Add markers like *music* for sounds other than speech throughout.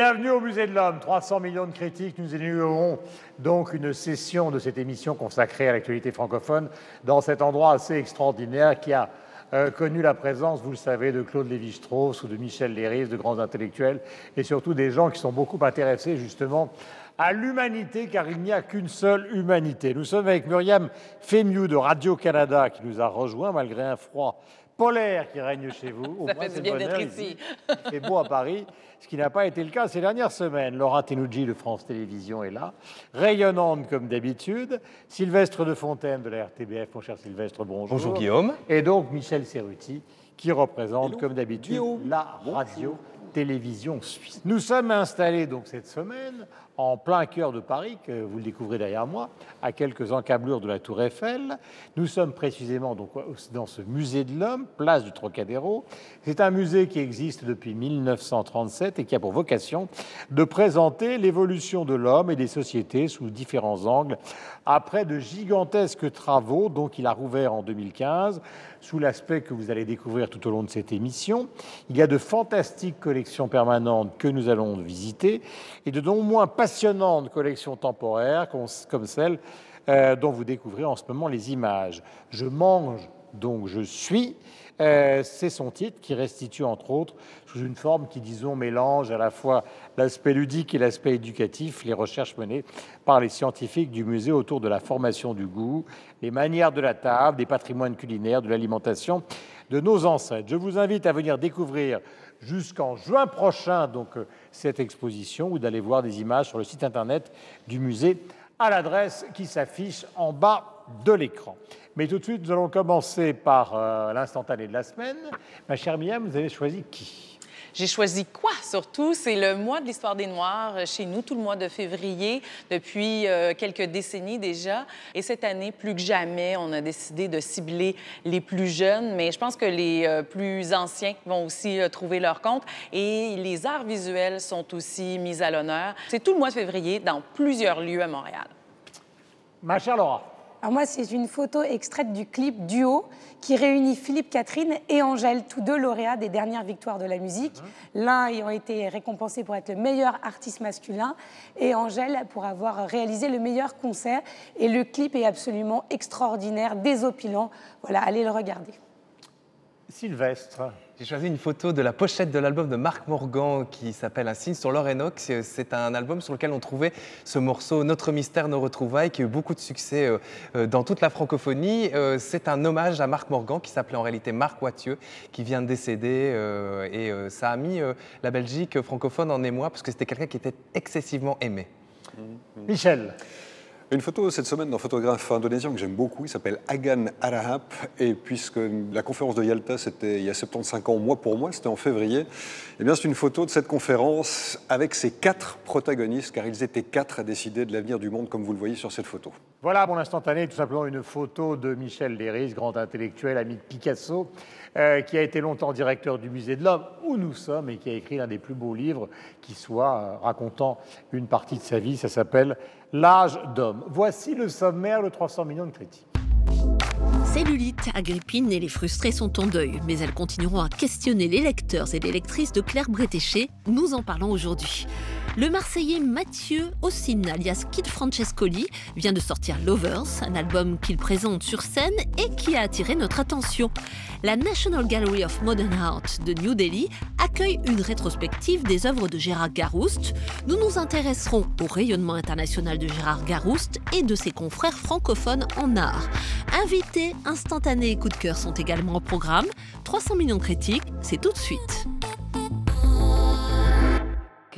Bienvenue au Musée de l'Homme, 300 millions de critiques. Nous inaugurons donc une session de cette émission consacrée à l'actualité francophone dans cet endroit assez extraordinaire qui a euh, connu la présence, vous le savez, de Claude Lévi-Strauss ou de Michel Léris, de grands intellectuels, et surtout des gens qui sont beaucoup intéressés justement à l'humanité, car il n'y a qu'une seule humanité. Nous sommes avec Muriam Fémiou de Radio-Canada qui nous a rejoint malgré un froid polaire qui règne chez vous. Au Ça fait bien d'être ici. C'est beau à Paris, ce qui n'a pas été le cas ces dernières semaines. Laura Tenouji de France Télévisions est là, rayonnante comme d'habitude. Sylvestre de Fontaine de la RTBF, mon cher Sylvestre, bonjour. Bonjour Guillaume. Et donc Michel Serruti, qui représente comme d'habitude la radio télévision suisse. Nous sommes installés donc cette semaine en plein cœur de Paris, que vous le découvrez derrière moi, à quelques encablures de la Tour Eiffel. Nous sommes précisément donc dans ce musée de l'homme, place du Trocadéro. C'est un musée qui existe depuis 1937 et qui a pour vocation de présenter l'évolution de l'homme et des sociétés sous différents angles. Après de gigantesques travaux, donc il a rouvert en 2015, sous l'aspect que vous allez découvrir tout au long de cette émission. Il y a de fantastiques collections permanentes que nous allons visiter et de non moins passionnantes collections temporaires comme celle euh, dont vous découvrez en ce moment les images. Je mange, donc je suis. Euh, c'est son titre qui restitue entre autres, sous une forme qui, disons, mélange à la fois l'aspect ludique et l'aspect éducatif, les recherches menées par les scientifiques du musée autour de la formation du goût, les manières de la table, des patrimoines culinaires, de l'alimentation de nos ancêtres. Je vous invite à venir découvrir jusqu'en juin prochain donc euh, cette exposition ou d'aller voir des images sur le site internet du musée à l'adresse qui s'affiche en bas de l'écran. Mais tout de suite, nous allons commencer par euh, l'instantané de la semaine. Ma chère Miam, vous avez choisi qui? J'ai choisi quoi surtout? C'est le mois de l'histoire des Noirs euh, chez nous, tout le mois de février, depuis euh, quelques décennies déjà. Et cette année, plus que jamais, on a décidé de cibler les plus jeunes, mais je pense que les plus anciens vont aussi trouver leur compte. Et les arts visuels sont aussi mis à l'honneur. C'est tout le mois de février dans plusieurs lieux à Montréal. Ma chère Laura. Alors moi, c'est une photo extraite du clip Duo qui réunit Philippe Catherine et Angèle, tous deux lauréats des dernières victoires de la musique. Mhm. L'un ayant été récompensé pour être le meilleur artiste masculin et Angèle pour avoir réalisé le meilleur concert. Et le clip est absolument extraordinaire, désopilant. Voilà, allez le regarder. Sylvestre. J'ai choisi une photo de la pochette de l'album de Marc Morgan qui s'appelle Un signe sur l'or C'est un album sur lequel on trouvait ce morceau Notre mystère, nos retrouvailles qui a eu beaucoup de succès euh, euh, dans toute la francophonie. Euh, c'est un hommage à Marc Morgan qui s'appelait en réalité Marc Wattieu qui vient de décéder et ça a mis la Belgique francophone en émoi parce que c'était quelqu'un qui était excessivement aimé. Michel. Une photo cette semaine d'un photographe indonésien que j'aime beaucoup, il s'appelle Agan Arahap. Et puisque la conférence de Yalta, c'était il y a 75 ans, moi pour moi, c'était en février, eh bien c'est une photo de cette conférence avec ses quatre protagonistes, car ils étaient quatre à décider de l'avenir du monde, comme vous le voyez sur cette photo. Voilà, mon instantané, tout simplement une photo de Michel Léris, grand intellectuel, ami de Picasso, euh, qui a été longtemps directeur du Musée de l'Homme, où nous sommes, et qui a écrit l'un des plus beaux livres qui soit euh, racontant une partie de sa vie. Ça s'appelle L'âge d'homme. Voici le sommaire de 300 millions de critiques. Cellulite, Agrippine et les frustrés sont en deuil, mais elles continueront à questionner les lecteurs et les lectrices de Claire Bretéché. Nous en parlons aujourd'hui. Le Marseillais Mathieu Ossine, alias Kid Francescoli, vient de sortir Lovers, un album qu'il présente sur scène et qui a attiré notre attention. La National Gallery of Modern Art de New Delhi accueille une rétrospective des œuvres de Gérard Garouste. Nous nous intéresserons au rayonnement international de Gérard Garouste et de ses confrères francophones en art. Invités, instantanés et coup de cœur sont également au programme. 300 millions de critiques, c'est tout de suite.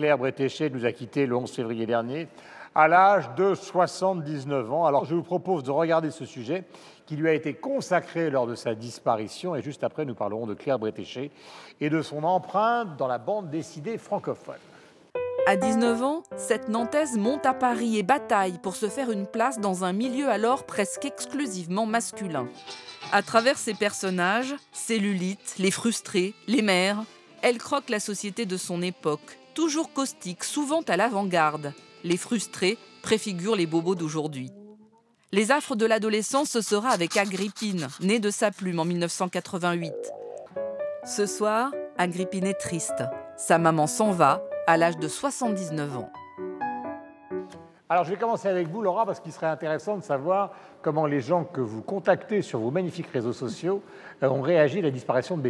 Claire Bretéché nous a quittés le 11 février dernier à l'âge de 79 ans. Alors je vous propose de regarder ce sujet qui lui a été consacré lors de sa disparition et juste après nous parlerons de Claire Bretéché et de son empreinte dans la bande dessinée francophone. À 19 ans, cette Nantaise monte à Paris et bataille pour se faire une place dans un milieu alors presque exclusivement masculin. À travers ses personnages, Cellulite, les frustrés, les mères, elle croque la société de son époque, toujours caustique, souvent à l'avant-garde. Les frustrés préfigurent les bobos d'aujourd'hui. Les affres de l'adolescence, ce sera avec Agrippine, née de sa plume en 1988. Ce soir, Agrippine est triste. Sa maman s'en va, à l'âge de 79 ans. Alors je vais commencer avec vous, Laura, parce qu'il serait intéressant de savoir comment les gens que vous contactez sur vos magnifiques réseaux sociaux euh, ont réagi à la disparition de,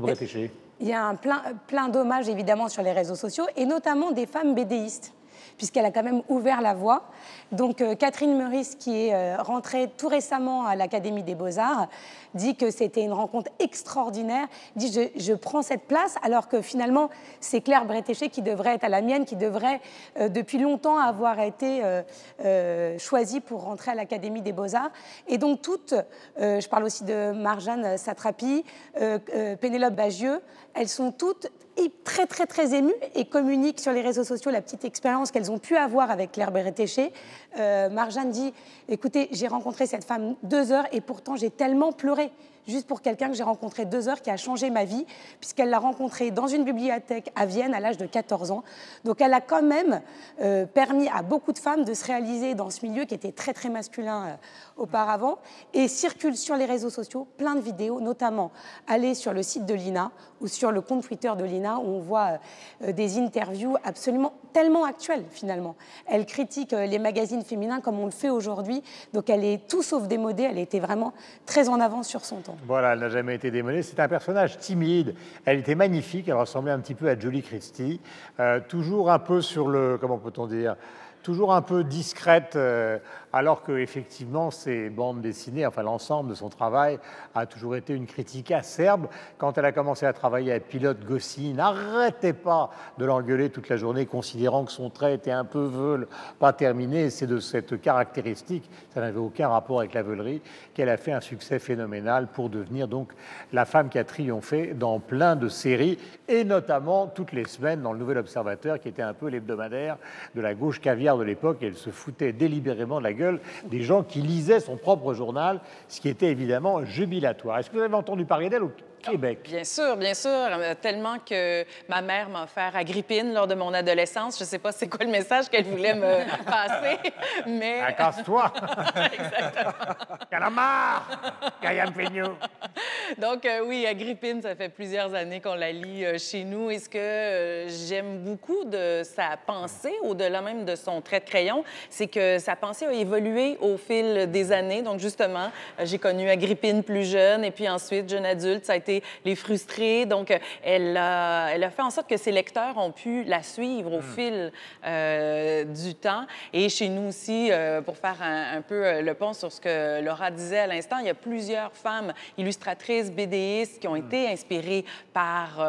Bretéché. Il y a un plein, plein d'hommages évidemment sur les réseaux sociaux, et notamment des femmes bédéistes puisqu'elle a quand même ouvert la voie. Donc euh, Catherine Meurice, qui est euh, rentrée tout récemment à l'Académie des Beaux-Arts, dit que c'était une rencontre extraordinaire, dit je, prends cette place, alors que finalement c'est Claire Bretéché qui devrait être à la mienne, qui devrait euh, depuis longtemps avoir été choisie pour rentrer à l'Académie des Beaux-Arts. Et donc toutes, je parle aussi de Marjane Satrapi, Pénélope Bagieux, elles sont toutes très très très émues et communiquent sur les réseaux sociaux la petite expérience qu'elles ont pu avoir avec Claire Bérétéché. Euh, Marjane dit, écoutez, j'ai rencontré cette femme deux heures et pourtant j'ai tellement pleuré okay, juste pour quelqu'un que j'ai rencontré deux heures qui a changé ma vie, puisqu'elle l'a rencontré dans une bibliothèque à Vienne à l'âge de 14 ans. Donc elle a quand même euh, permis à beaucoup de femmes de se réaliser dans ce milieu qui était très très masculin euh, auparavant et circule sur les réseaux sociaux plein de vidéos, notamment aller sur le site de l'INA ou sur le compte Twitter de l'INA où on voit euh, des interviews absolument tellement actuelles finalement. Elle critique les magazines féminins comme on le fait aujourd'hui, donc elle est tout sauf démodée, elle était vraiment très en avance sur son temps. Voilà, elle n'a jamais été démodée. C'est un personnage timide. Elle était magnifique. Elle ressemblait un petit peu à Jolie Christie. Euh, toujours un peu sur le, comment peut-on dire, toujours un peu discrète, euh, alors que effectivement ces bandes dessinées, enfin l'ensemble de son travail, a toujours été une critique acerbe. Quand elle a commencé à travailler à Pilote, Gossi n'arrêtait pas de l'engueuler toute la journée, considérant que son trait était un peu veule, pas terminé. C'est de cette caractéristique, ça n'avait aucun rapport avec la veulerie, qu'elle a fait un succès phénoménal pour devenir donc la femme qui a triomphé dans plein de séries, et notamment toutes les semaines dans le Nouvel Observateur, qui était un peu l'hebdomadaire de la gauche caviar de l'époque. Elle se foutait délibérément de la gueule des gens qui lisaient son propre journal, ce qui était évidemment jubilatoire. Est-ce que vous avez entendu parler d'elle Québec. Bien sûr, bien sûr. Euh, tellement que ma mère m'a offert Agrippine lors de mon adolescence. Je ne sais pas c'est quoi le message qu'elle voulait me *laughs* passer, mais... Ah, casse-toi! *laughs* Exactement. Calamar! Donc, euh, oui, Agrippine, ça fait plusieurs années qu'on la lit euh, chez nous. Et ce que j'aime beaucoup de sa pensée, au-delà même de son trait de crayon, c'est que sa pensée a évolué au fil des années. Donc, justement, j'ai connu Agrippine plus jeune et puis ensuite, jeune adulte, ça a été les frustrés. Donc, elle a, elle a fait en sorte que ses lecteurs ont pu la suivre au hmm. fil euh, du temps. Et chez nous aussi, euh, pour faire un, peu euh, le pont sur ce que Laura disait à l'instant, il y a plusieurs femmes illustratrices, BDistes qui ont hmm. été inspirées par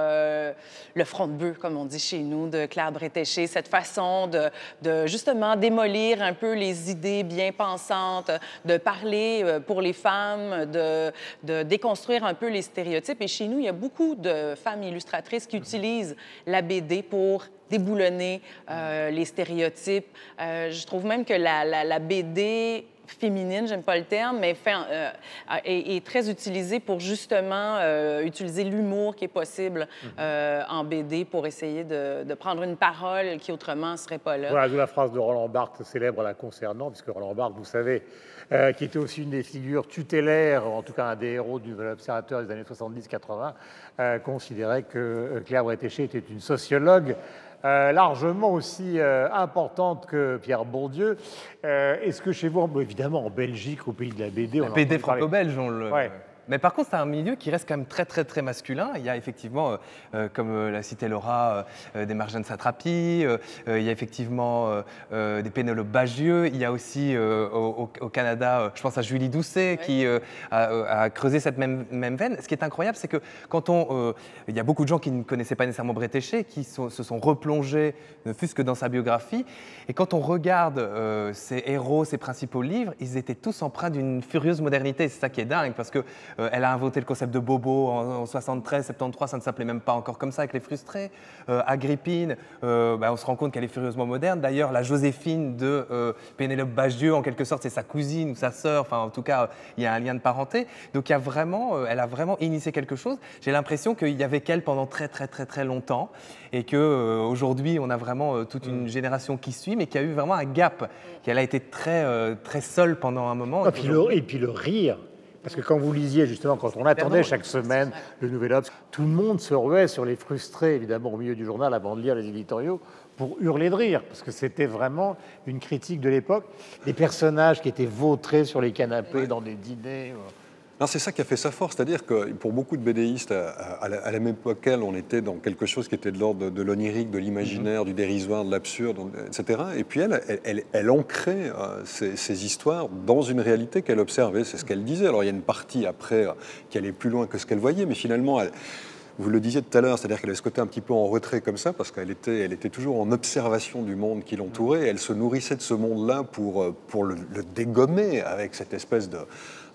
le front de bœuf, comme on dit chez nous, de Claire Bretéché, cette façon de, de justement démolir un peu les idées bien pensantes, de parler pour les femmes, de, de déconstruire un peu les stéréotypes et chez nous, il y a beaucoup de femmes illustratrices qui utilisent la BD pour déboulonner euh, les stéréotypes. Euh, je trouve même que la, BD féminine, j'aime pas le terme, mais fait, euh, est, très utilisée pour justement utiliser l'humour qui est possible en BD pour essayer de, prendre une parole qui autrement serait pas là. Voilà, la phrase de Roland Barthes célèbre la concernant, puisque Roland Barthes, vous savez, euh, qui était aussi une des figures tutélaires, en tout cas un des héros du Observateur des années 70-80, euh, considérait que euh, Claire Bretéché était une sociologue largement aussi importante que Pierre Bourdieu. Est-ce que chez vous, évidemment en Belgique, au pays de la BD, on la BD franco-belge, on le... Mais par contre, c'est un milieu qui reste quand même très, très, très masculin. Il y a effectivement, euh, euh, comme euh, l'a cité Laura, des Marjane Satrapi, il y a effectivement des Pénélope Bagieux, il y a aussi au, Canada, je pense à Julie Doucet, qui a, creusé cette même, même veine. Ce qui est incroyable, c'est que quand on. il y a beaucoup de gens qui ne connaissaient pas nécessairement Bretéché, qui se sont replongés, ne fût-ce que dans sa biographie. Et quand on regarde ses héros, ses principaux livres, ils étaient tous empreints d'une furieuse modernité. C'est ça qui est dingue, parce que euh, elle a inventé le concept de bobo en, 73, 73, ça ne s'appelait même pas encore comme ça avec les frustrés. Euh, Agrippine, euh, bah, on se rend compte qu'elle est furieusement moderne. D'ailleurs, la Joséphine de Pénélope Bagieux, en quelque sorte, c'est sa cousine ou sa sœur. Enfin, en tout cas, il y a un lien de parenté. Donc, il y a vraiment, elle a vraiment initié quelque chose. J'ai l'impression qu'il y avait qu'elle pendant très, très, très, très longtemps et qu'aujourd'hui, on a vraiment toute une mm. génération qui suit, mais qu'il y a eu vraiment un gap, qu'elle a été très, très seule pendant un moment. et puis le rire Parce que quand vous lisiez, justement, quand on attendait chaque semaine le Nouvel Obs, tout le monde se ruait sur les frustrés, évidemment, au milieu du journal avant de lire les éditoriaux, pour hurler de rire, parce que c'était vraiment une critique de l'époque. Les personnages qui étaient vautrés sur les canapés dans des dîners. Euh, c'est ça qui a fait sa force, c'est-à-dire que pour beaucoup de BDistes, à, la, même époque on était dans quelque chose qui était de l'ordre de, l'onirique, de l'imaginaire, mhm. du dérisoire, de l'absurde, etc. Et puis elle, elle, elle, ancrait euh, ces, histoires dans une réalité qu'elle observait, c'est ce qu'elle disait. Alors il y a une partie après euh, qui allait plus loin que ce qu'elle voyait, mais finalement, vous le disiez tout à l'heure, c'est-à-dire qu'elle avait ce côté un petit peu en retrait comme ça, parce qu'elle était, elle était toujours en observation du monde qui l'entourait, elle se nourrissait de ce monde-là pour, euh, pour le, le, dégommer avec cette espèce de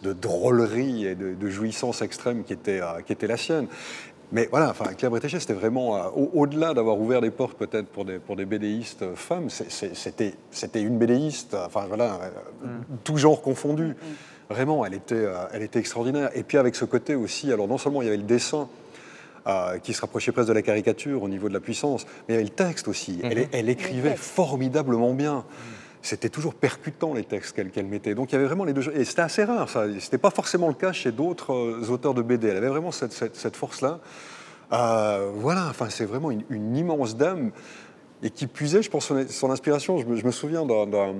de drôlerie et de, jouissance extrême qui était, euh, qui était la sienne. Mais voilà, enfin, Claire Bretéché, c'était vraiment, euh, au-delà d'avoir ouvert des portes peut-être pour des, pour des bédéistes femmes, c'était une bédéiste, enfin voilà, euh, mm. tout genre confondu. Mm. Vraiment, elle était, elle était extraordinaire. Et puis avec ce côté aussi, alors non seulement il y avait le dessin, qui se rapprochait presque de la caricature au niveau de la puissance, mais il y avait le texte aussi. Elle, mm-hmm. elle, écrivait formidablement bien. C'était toujours percutant les textes qu'elle mettait. Donc il y avait vraiment les deux. Et c'était assez rare, ça. C'était pas forcément le cas chez d'autres euh, auteurs de BD. Elle avait vraiment cette, cette, force-là. Euh, voilà, enfin, c'est vraiment une, immense dame et qui puisait, je pense, son, son inspiration. Je me, je me souviens d'un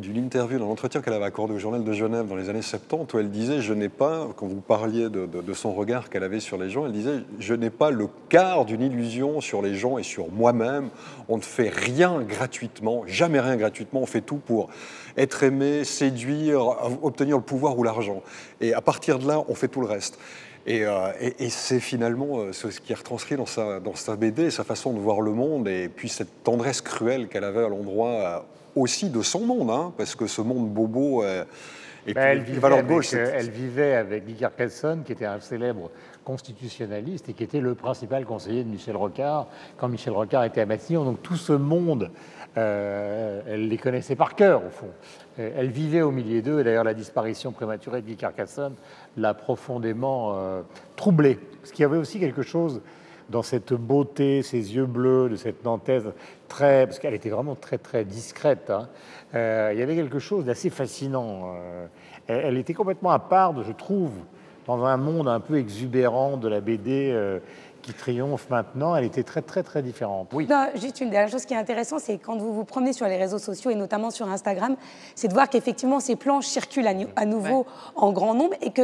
d'une interview, d'un entretien qu'elle avait accordé au Journal de Genève dans les années 70, où elle disait Je n'ai pas, quand vous parliez de, son regard qu'elle avait sur les gens, elle disait Je n'ai pas le quart d'une illusion sur les gens et sur moi-même. On ne fait rien gratuitement, jamais rien gratuitement. On fait tout pour être aimé, séduire, obtenir le pouvoir ou l'argent. Et à partir de là, on fait tout le reste. Et, euh, c'est finalement euh, ce qui est retranscrit dans sa, BD, sa façon de voir le monde, et puis cette tendresse cruelle qu'elle avait à l'endroit euh, aussi de son monde, hein, parce que ce monde bobo euh, et ben, elle, vivait avec, gauche, euh, elle vivait avec Guy Carcassonne, qui était un célèbre constitutionnaliste et qui était le principal conseiller de Michel Rocard quand Michel Rocard était à Matignon. Donc tout ce monde, euh, elle les connaissait par cœur, au fond. Elle vivait au milieu d'eux, et d'ailleurs la disparition prématurée de Guy Carcassonne l'a profondément troublée. Parce qu'il y avait aussi quelque chose dans cette beauté, ces yeux bleus de cette Nantaise, très, parce qu'elle était vraiment très très discrète. Hein. Euh, il y avait quelque chose d'assez fascinant. Euh, elle, était complètement à part, je trouve, dans un monde un peu exubérant de la BD euh, qui triomphe maintenant, elle était très très très différente. Oui. juste une dernière chose qui est intéressante, c'est quand vous vous promenez sur les réseaux sociaux et notamment sur Instagram, c'est de voir qu'effectivement ces planches circulent à, nouveau en grand nombre et que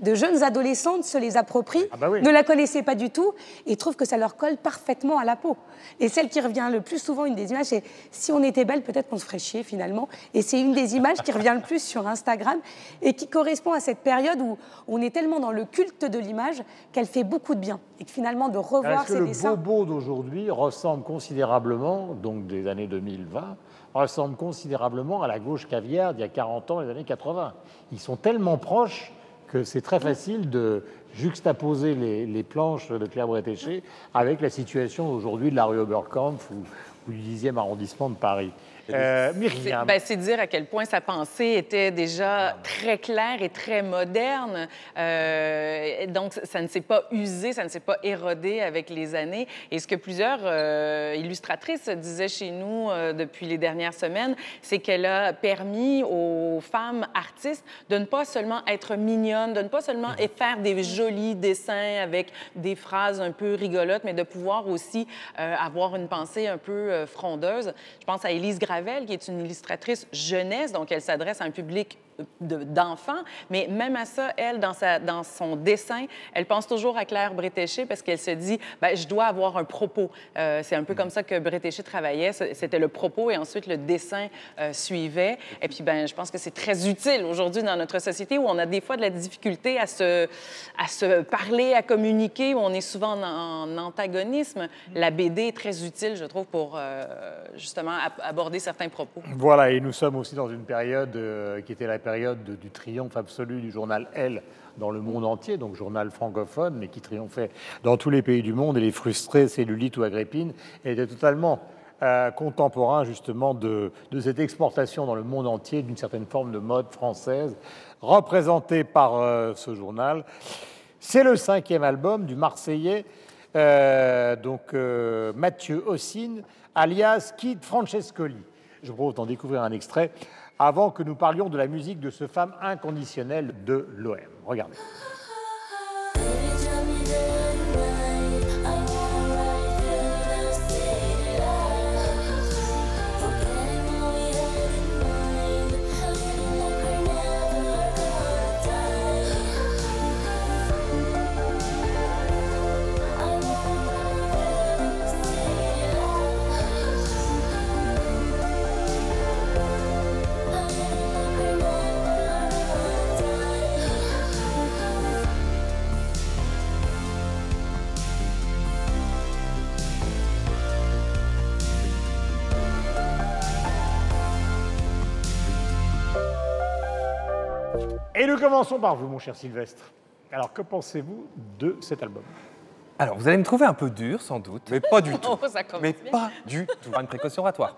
de jeunes adolescentes se les approprient, ah bah ne la connaissaient pas du tout et trouvent que ça leur colle parfaitement à la peau. Et celle qui revient le plus souvent, une des images, c'est si on était belle, peut-être qu'on se ferait chier finalement. Et c'est une des images qui revient le plus sur Instagram et qui correspond à cette période où on est tellement dans le culte de l'image qu'elle fait beaucoup de bien et que finalement de revoir ces dessins. Le bobo d'aujourd'hui ressemble considérablement, donc des années 2020, ressemble considérablement à la gauche caviar d'il y a 40 ans, les années 80. Ils sont tellement proches que c'est très facile de juxtaposer les, planches de Claire Bretéché avec la situation aujourd'hui de la rue Oberkampf ou, ou du 10e arrondissement de Paris. Euh, ben, c'est dire à quel point sa pensée était déjà très claire et très moderne. Euh, donc, ça ne s'est pas usé, ça ne s'est pas érodé avec les années. Et ce que plusieurs euh, illustratrices disaient chez nous depuis les dernières semaines, c'est qu'elle a permis aux femmes artistes de ne pas seulement être mignonnes, de ne pas seulement mm-hmm. faire des jolis dessins avec des phrases un peu rigolotes, mais de pouvoir aussi avoir une pensée un peu frondeuse. Je pense à Élise Gravel qui est une illustratrice jeunesse, donc elle s'adresse à un public d'enfants, mais même à ça, elle, dans, sa, dans son dessin, elle pense toujours à Claire Bretéché parce qu'elle se dit, ben, je dois avoir un propos. Euh, c'est un peu comme ça que Bretéché travaillait, c'était le propos et ensuite le dessin euh, suivait. Et puis, ben, je pense que c'est très utile aujourd'hui dans notre société où on a des fois de la difficulté à se, à se parler, à communiquer, où on est souvent en, antagonisme. La BD est très utile, je trouve, pour euh, justement aborder certains propos. Voilà, et nous sommes aussi dans une période qui était la période du triomphe absolu du journal Elle dans le monde entier, donc journal francophone, mais qui triomphait dans tous les pays du monde, et les frustrés, Cellulite ou Agrippine, étaient totalement euh, contemporains justement de, cette exportation dans le monde entier d'une certaine forme de mode française, représentée par euh, ce journal. C'est le cinquième album du Marseillais, euh, donc Mathieu Ossine, alias Kid Francescoli. Je vous propose d'en découvrir un extrait avant que nous parlions de la musique de ce femme inconditionnelle de l'OM. Regardez. Commençons par vous, mon cher Sylvestre. Alors, que pensez-vous de cet album? Alors, vous allez me trouver un peu dur, sans doute. Mais pas du *laughs* tout. Oh, ça Mais bien. pas du tout. Pas une précaution oratoire.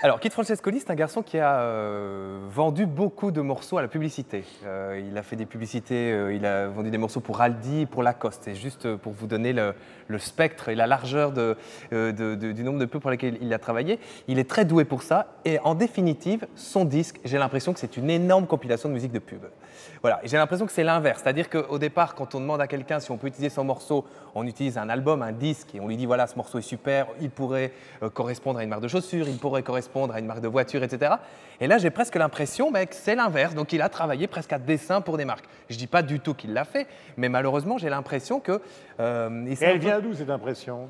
Alors, Kit Francescoli, c'est un garçon qui a euh, vendu beaucoup de morceaux à la publicité. Euh, il a fait des publicités, euh, il a vendu des morceaux pour Aldi, pour Lacoste. C'est juste pour vous donner le, spectre et la largeur du nombre de pubs pour lesquels il a travaillé. Il est très doué pour ça. Et en définitive, son disque, j'ai l'impression que c'est une énorme compilation de musique de pub. Voilà, j'ai l'impression que c'est l'inverse. C'est-à-dire qu'au départ, quand on demande à quelqu'un si on peut utiliser son morceau, on utilise un album, un disque, et on lui dit voilà, ce morceau est super, il pourrait correspondre à une marque de chaussures, il pourrait correspondre à une marque de voiture, etc. Et là, j'ai presque l'impression bah, que c'est l'inverse. Donc, il a travaillé presque à dessin pour des marques. Je ne dis pas du tout qu'il l'a fait, mais malheureusement, j'ai l'impression que. euh, et elle peu- vient d'où cette impression?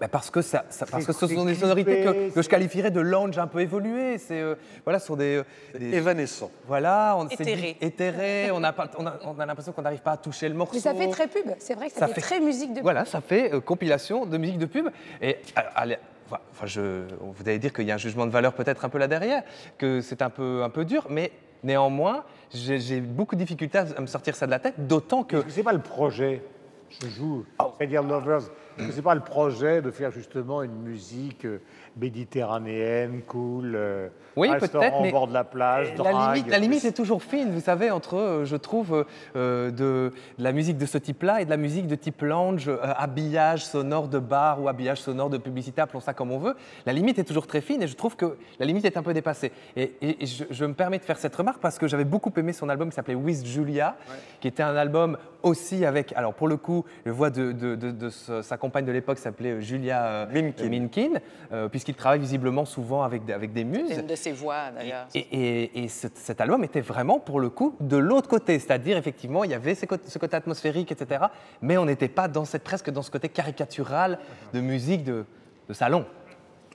Bah, parce que, ça, ça- parce que ce sont des sonorités que, que je qualifierais de lounge un peu évoluées. C'est euh, voilà, ce sont des, des- Évanescent. voilà, on dit- Éthéré. *laughs* on a, pas- on a, on a l'impression qu'on n'arrive pas à toucher le morceau. Mais ça fait très pub. C'est vrai que ça, Ça fait, fait- très musique de pub. Voilà, ça fait euh, compilation de musique de pub. Et alors, allez, enfin, je, vous allez dire qu'il y a un jugement de valeur peut-être un peu là derrière, que c'est un peu, un peu dur, mais néanmoins, j'ai beaucoup de difficultés à, me sortir ça de la tête, d'autant que c'est pas le projet Je joue, Oh. c'est-à-dire Lovers. Que c'est pas le projet de faire justement une musique euh, méditerranéenne, cool, euh, Oui, restaurant au bord de la plage, la drague, limite, la limite est toujours fine, vous savez, entre, euh, je trouve, euh, de, de la musique de ce type-là et de la musique de type lounge, euh, habillage sonore de bar ou habillage sonore de publicité, appelons ça comme on veut. La limite est toujours très fine et je trouve que la limite est un peu dépassée. Et, et- et je, je me permets de faire cette remarque parce que j'avais beaucoup aimé son album qui s'appelait With Julia, qui était un album aussi avec, alors pour le coup, je vois de, de- de- de ce- sa compagne de l'époque s'appelait euh, Julia euh, Minkin. Minkin, euh, puisqu'il travaille visiblement souvent avec, des- avec des muses. Une de ses voix, d'ailleurs. Et, et- et ce- cet album était vraiment, pour le coup, de l'autre côté. C'est-à-dire, effectivement, il y avait ce côté atmosphérique, etc. Mais on n'était pas dans cette, presque dans ce côté caricatural de musique de, de salon.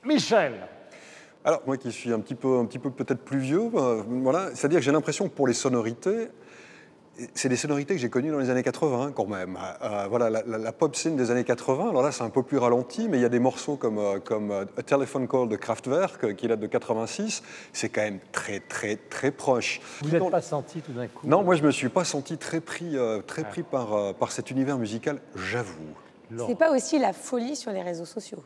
Michel, Alors, moi qui suis un petit peu, un petit peu peut-être plus vieux, euh, voilà, c'est-à-dire que j'ai l'impression que pour les sonorités, c'est des sonorités que j'ai connues dans les années 80 quand même. Euh, voilà, la, la- la pop scene des années 80, alors là c'est un peu plus ralenti, mais il y a des morceaux comme, euh, comme euh, A Telephone Call de Kraftwerk, qui date de 86, c'est quand même très très très proche. vous n'êtes pas senti tout d'un coup Non, moi je me suis pas senti très pris, euh, très pris par, euh, par cet univers musical, j'avoue. C'est pas aussi la folie sur les réseaux sociaux.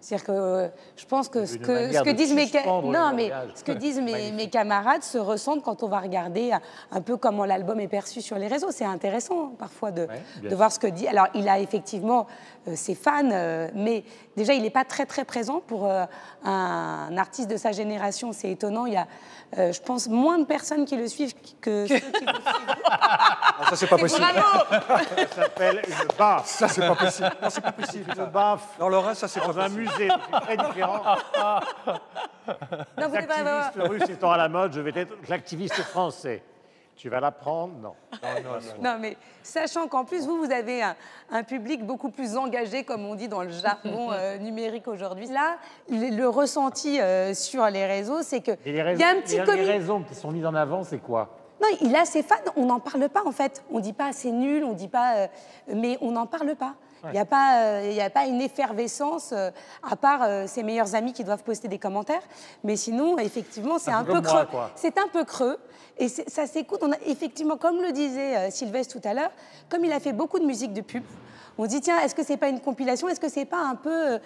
C'est-à-dire que euh, je pense que ce que, ce que disent mes ca- suspendre le non mais langage. ce que disent mes, Magnifique. mes camarades se ressentent quand on va regarder un, un peu comment l'album est perçu sur les réseaux. C'est intéressant parfois de, voir ce que dit. Alors il a effectivement ses fans, euh, mais déjà il n'est pas très très présent pour euh, un, artiste de sa génération. C'est étonnant. Il y a, euh, je pense, moins de personnes qui le suivent que ceux qui le suivent. Ah, ça c'est pas possible. Ça s'appelle une baffe. Ça c'est pas possible. Non, c'est pas possible. Une baffe Non, le reste, ça c'est pas dans un possible. musée, c'est très différent. Non, vous L'activiste russe étant à la mode, je vais être l'activiste français. Tu vas l'apprendre Non. Non, non, non. Non, mais sachant qu'en plus, vous, vous avez un, un public beaucoup plus engagé, comme on dit dans le jargon *laughs* euh, numérique aujourd'hui. Là, le, le ressenti euh, sur les réseaux, c'est que Et les il raisons, y a un petit les- les raisons qui sont mises en avant, c'est quoi? Non, il a ses fans, on n'en parle pas en fait. On dit pas c'est nul, on dit pas, euh, mais on n'en parle pas. Il n'y a, pas, euh, il y a pas une effervescence, euh, à part euh, ses meilleurs amis qui doivent poster des commentaires. Mais sinon, effectivement, c'est Un un peu creux. C'est un peu creux. Et ça s'écoute. On a effectivement, comme le disait Sylvestre tout à l'heure, comme il a fait beaucoup de musique de pub, on dit tiens, est-ce que c'est pas une compilation? Est-ce que c'est pas un peu.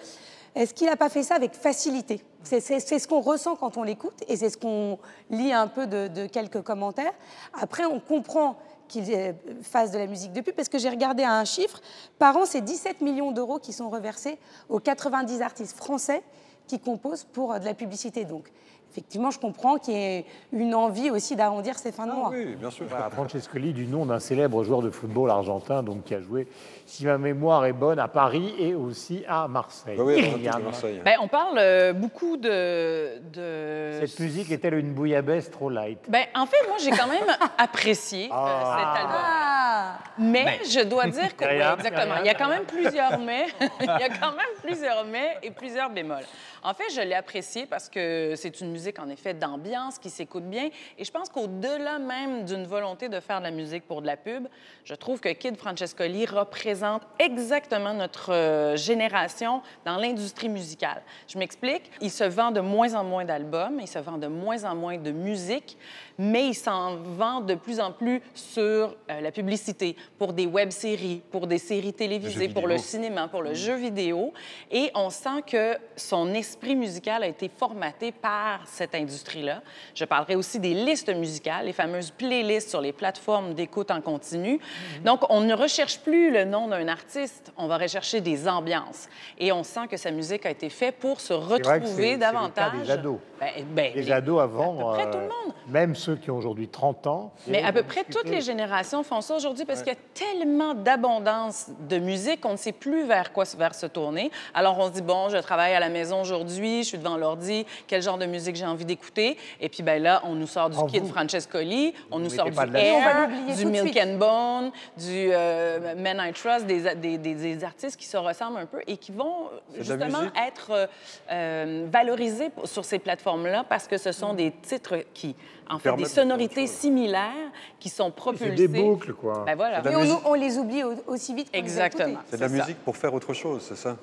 est-ce qu'il n'a pas fait ça avec facilité? C'est ce qu'on ressent quand on l'écoute et c'est ce qu'on lit un peu de, de quelques commentaires. Après, on comprend qu'il euh, fasse de la musique de pub parce que j'ai regardé un chiffre. Par an, c'est 17 millions d'euros qui sont reversés aux 90 artistes français qui composent pour euh, de la publicité. Donc, effectivement, je comprends qu'il y ait une envie aussi d'arrondir ses fins de Ah mois. oui, bien sûr. Voilà, Francescoli, du nom d'un célèbre joueur de football argentin, donc qui a joué, si ma mémoire est bonne, à Paris et aussi à Marseille. Bah oui, *laughs* Marseille. Ben, on parle euh, beaucoup de, de... Cette musique est-elle une bouillabaisse trop light? Ben, en fait, moi, j'ai quand même *laughs* apprécié euh, Ah. cet album. Ah Mais je dois dire que exactement. Il y a quand même plusieurs mais. *laughs* Il y a quand même plusieurs mais et plusieurs bémols. En fait, je l'ai apprécié parce que c'est une musique en effet d'ambiance qui s'écoute bien. Et je pense qu'au-delà même d'une volonté de faire de la musique pour de la pub, je trouve que Kid Francescoli représente exactement notre euh, génération dans l'industrie musicale. Je m'explique, il se vend de moins en moins d'albums, il se vend de moins en moins de musique, mais il s'en vend de plus en plus sur euh, la publicité, pour des web-séries, pour des séries télévisées, pour le cinéma, pour le jeu vidéo. Et on sent que son esprit musical a été formaté par cette industrie-là. Je parlerai aussi des listes musicales, les fameuses playlists sur les plateformes d'écoute en continu. Donc, on ne recherche plus le nom d'un artiste, on va rechercher des ambiances. Et on sent que sa musique a été faite pour se vrai que c'est- retrouver davantage. des ados. Ben, ben, Les les- ados avant, à peu près tout le euh, monde. même ceux qui ont aujourd'hui 30 ans. Mais à peu près discuter. toutes les générations font ça aujourd'hui parce qu'il y a tellement d'abondance de musique qu'on ne sait plus vers quoi se- vers se tourner. Alors on se dit bon, je travaille à la maison aujourd'hui, je suis devant l'ordi, quel genre de musique j'ai envie d'écouter? Et puis ben là, on nous sort du Oh, Kid vous, Francescoli, on nous sort du Air, du Milk and Bone, du euh, Men I Trust, des, des- des- des artistes qui se ressemblent un peu et qui vont euh, justement être euh, euh, valorisés sur ces plateformes-là parce que ce sont des titres qui, en fait, des sonorités similaires qui sont C'est propulsées. des boucles, quoi. Ben voilà. Et on, les oublie au- aussi vite Exactement. C'est de la ça. musique pour faire autre chose, c'est ça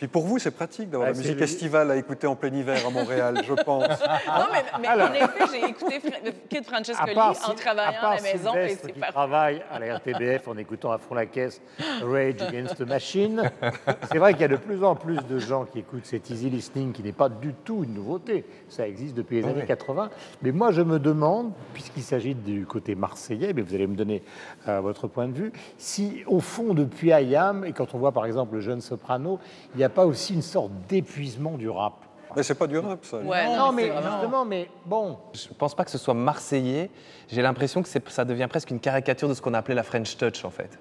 Puis pour vous, c'est pratique d'avoir Ah, la musique le- estivale à écouter en plein hiver à Montréal, je *laughs* pense. Non, mais, mais en effet, j'ai écouté Kid À Francescoli part, en travaillant à part à la maison et qui parfait. travaille à la RTBF en écoutant à fond la caisse Rage Against the Machine, c'est vrai qu'il y a de plus en plus de gens qui écoutent cet easy listening qui n'est pas du tout une nouveauté. Ça existe depuis les années 80. Mais moi, je me demande, puisqu'il s'agit du côté marseillais, mais vous allez me donner euh, votre point de vue, si au fond, depuis Ayam, et quand on voit par exemple le jeune soprano, il n'y a pas aussi une sorte d'épuisement du rap. Mais c'est pas du rap, ça. Ouais, non, non, mais justement, mais bon, Je pense pas que ce soit marseillais. J'ai l'impression que ça devient presque une caricature de ce qu'on appelait la French Touch, en fait.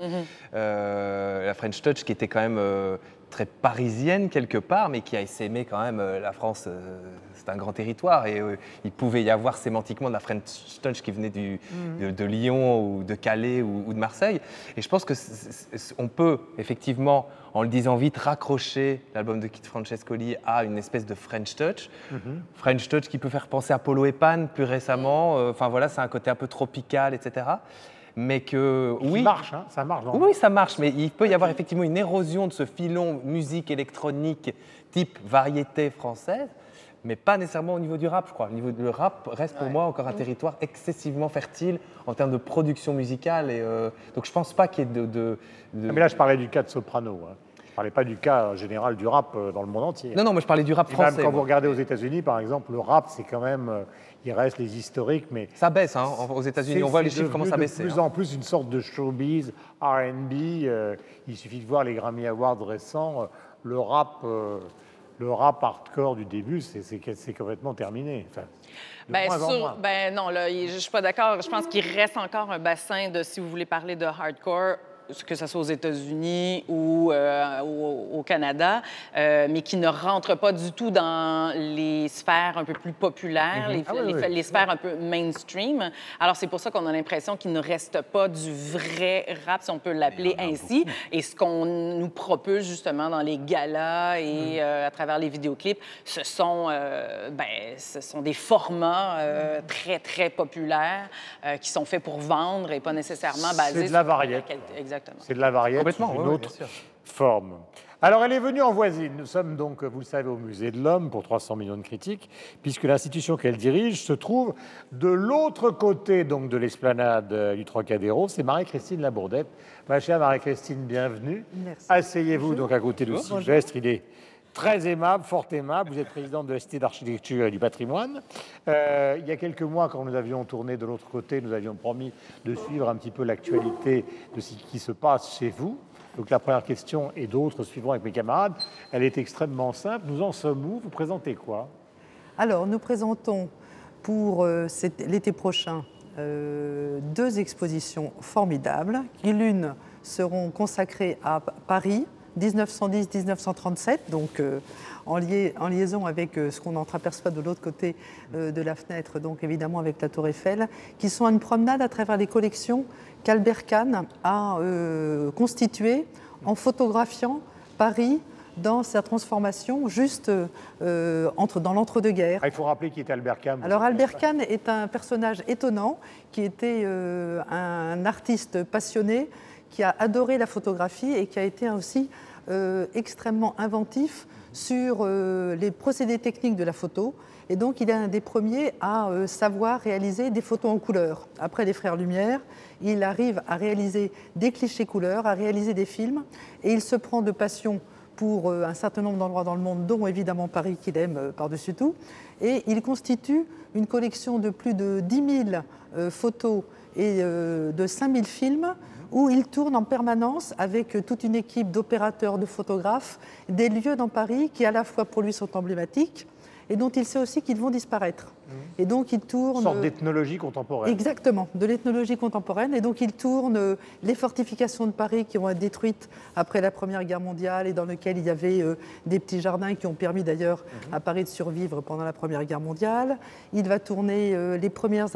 Euh, la French Touch qui était quand même euh, très parisienne quelque part, mais qui a essaimé quand même euh, la France. euh, c'est un grand territoire et euh, il pouvait y avoir sémantiquement de la French Touch qui venait du, de, de Lyon ou de Calais ou, ou de Marseille. Et je pense que on peut effectivement, en le disant vite, raccrocher l'album de Kid Francescoli à une espèce de French Touch. French Touch qui peut faire penser à Polo et Pan plus récemment. Enfin voilà, c'est un côté un peu tropical, etc. Mais que oui. marche, hein, ça marche. oui, ça marche, mais il peut y avoir effectivement une érosion de ce filon musique électronique type variété française, mais pas nécessairement au niveau du rap, je crois. Du rap reste pour moi encore un territoire excessivement fertile en termes de production musicale. Et, euh, donc je pense pas qu'il y ait de... de- de- Ah, Mais là, je parlais du cas de soprano. hein. Je ne parlais pas du cas euh, général du rap euh, dans le monde entier. Non, non, mais je parlais du rap Et même français. quand vous regardez aux États-Unis, par exemple, le rap, c'est quand même. Il reste les historiques, mais. Ça baisse hein, aux États-Unis. On voit les chiffres commencent à de baisser. plus hein. en plus une sorte de showbiz, RB. euh, il suffit de voir les Grammy Awards récents. euh, le rap. euh, le rap hardcore du début, c'est- complètement terminé. Enfin, de Ben, sur- ben non, là, je suis pas d'accord. Je pense qu'il reste encore un bassin de, si vous voulez parler de hardcore, que ce soit aux États-Unis ou euh, au, au Canada, euh, mais qui ne rentre pas du tout dans les sphères un peu plus populaires, les, Ah oui, les- oui. les sphères un peu mainstream. Alors, c'est pour ça qu'on a l'impression qu'il ne reste pas du vrai rap, si on peut l'appeler ainsi. Et ce qu'on nous propulse justement dans les galas et euh, à travers les vidéoclips, ce sont, ben, ce sont des formats euh, très, très populaires qui sont faits pour vendre et pas nécessairement basés de la sur variette. Exactement. C'est de la variété Complètement, sous une autre forme. Alors, elle est venue en voisine. Nous sommes donc, vous le savez, au Musée de l'Homme pour 300 millions de critiques, puisque l'institution qu'elle dirige se trouve de l'autre côté donc de l'esplanade euh, du Trocadéro. C'est Marie-Christine Labourdette. Ma chère Marie-Christine, bienvenue. Asseyez-vous donc à côté de Sylvestre. Il est très aimable, fort aimable. Vous êtes présidente de la Cité d'architecture et du patrimoine. Euh, il y a quelques mois, quand nous avions tourné de l'autre côté, nous avions promis de suivre un petit peu l'actualité de ce qui se passe chez vous. Donc la première question et d'autres suivront avec mes camarades. Elle est extrêmement simple. Nous en sommes où? Vous présentez quoi? Alors, nous présentons pour l'été prochain deux expositions formidables, qui l'une seront consacrées à Paris, 1910-1937, donc euh, en, liaison avec euh, ce qu'on entreaperçoit de l'autre côté euh, de la fenêtre, donc évidemment avec la Tour Eiffel, qui sont une promenade à travers les collections qu'Albert Kahn a constituées en photographiant Paris dans sa transformation juste entre, dans l'entre-deux-guerres. Ah, il faut rappeler qui était Albert Kahn. Alors Albert Kahn est un personnage étonnant qui était un artiste passionné qui a adoré la photographie et qui a été aussi euh, extrêmement inventif sur euh, les procédés techniques de la photo. Et donc, il est un des premiers à euh, savoir réaliser des photos en couleur. Après les frères Lumière, il arrive à réaliser des clichés couleurs, à réaliser des films, et il se prend de passion pour un certain nombre d'endroits dans le monde, dont évidemment Paris qu'il aime par-dessus tout. Et il constitue une collection de plus de 10 000 photos et de 5 000 films où il tourne en permanence avec toute une équipe d'opérateurs, de photographes, des lieux dans Paris qui à la fois pour lui sont emblématiques et dont il sait aussi qu'ils vont disparaître. Et donc il tourne. Une sorte d'ethnologie contemporaine. Exactement, de l'ethnologie contemporaine. Et donc il tourne euh, les fortifications de Paris qui vont être détruites après la Première Guerre mondiale et dans lesquelles il y avait euh, des petits jardins qui ont permis d'ailleurs mhm. à Paris de survivre pendant la Première Guerre mondiale. Il va tourner euh, les premières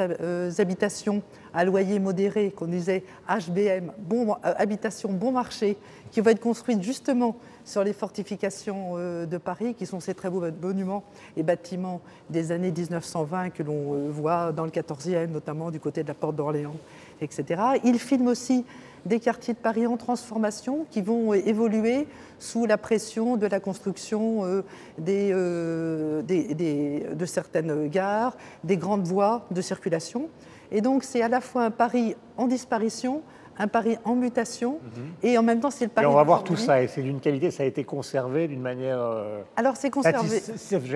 habitations à loyer modéré, qu'on disait HBM, bon, habitation bon marché, qui vont être construites justement sur les fortifications de Paris, qui sont ces très beaux monuments et bâtiments des années 1920 que l'on euh, voit dans le 14e, notamment du côté de la Porte d'Orléans, etc. Il filme aussi des quartiers de Paris en transformation qui vont évoluer sous la pression de la construction euh, euh, de certaines gares, des grandes voies de circulation. Et donc c'est à la fois un Paris en disparition, un Paris en mutation, mhm. et en même temps, c'est le Paris. Et on va voir tout ça, et c'est d'une qualité, ça a été conservé d'une manière. Euh, Alors, c'est conservé.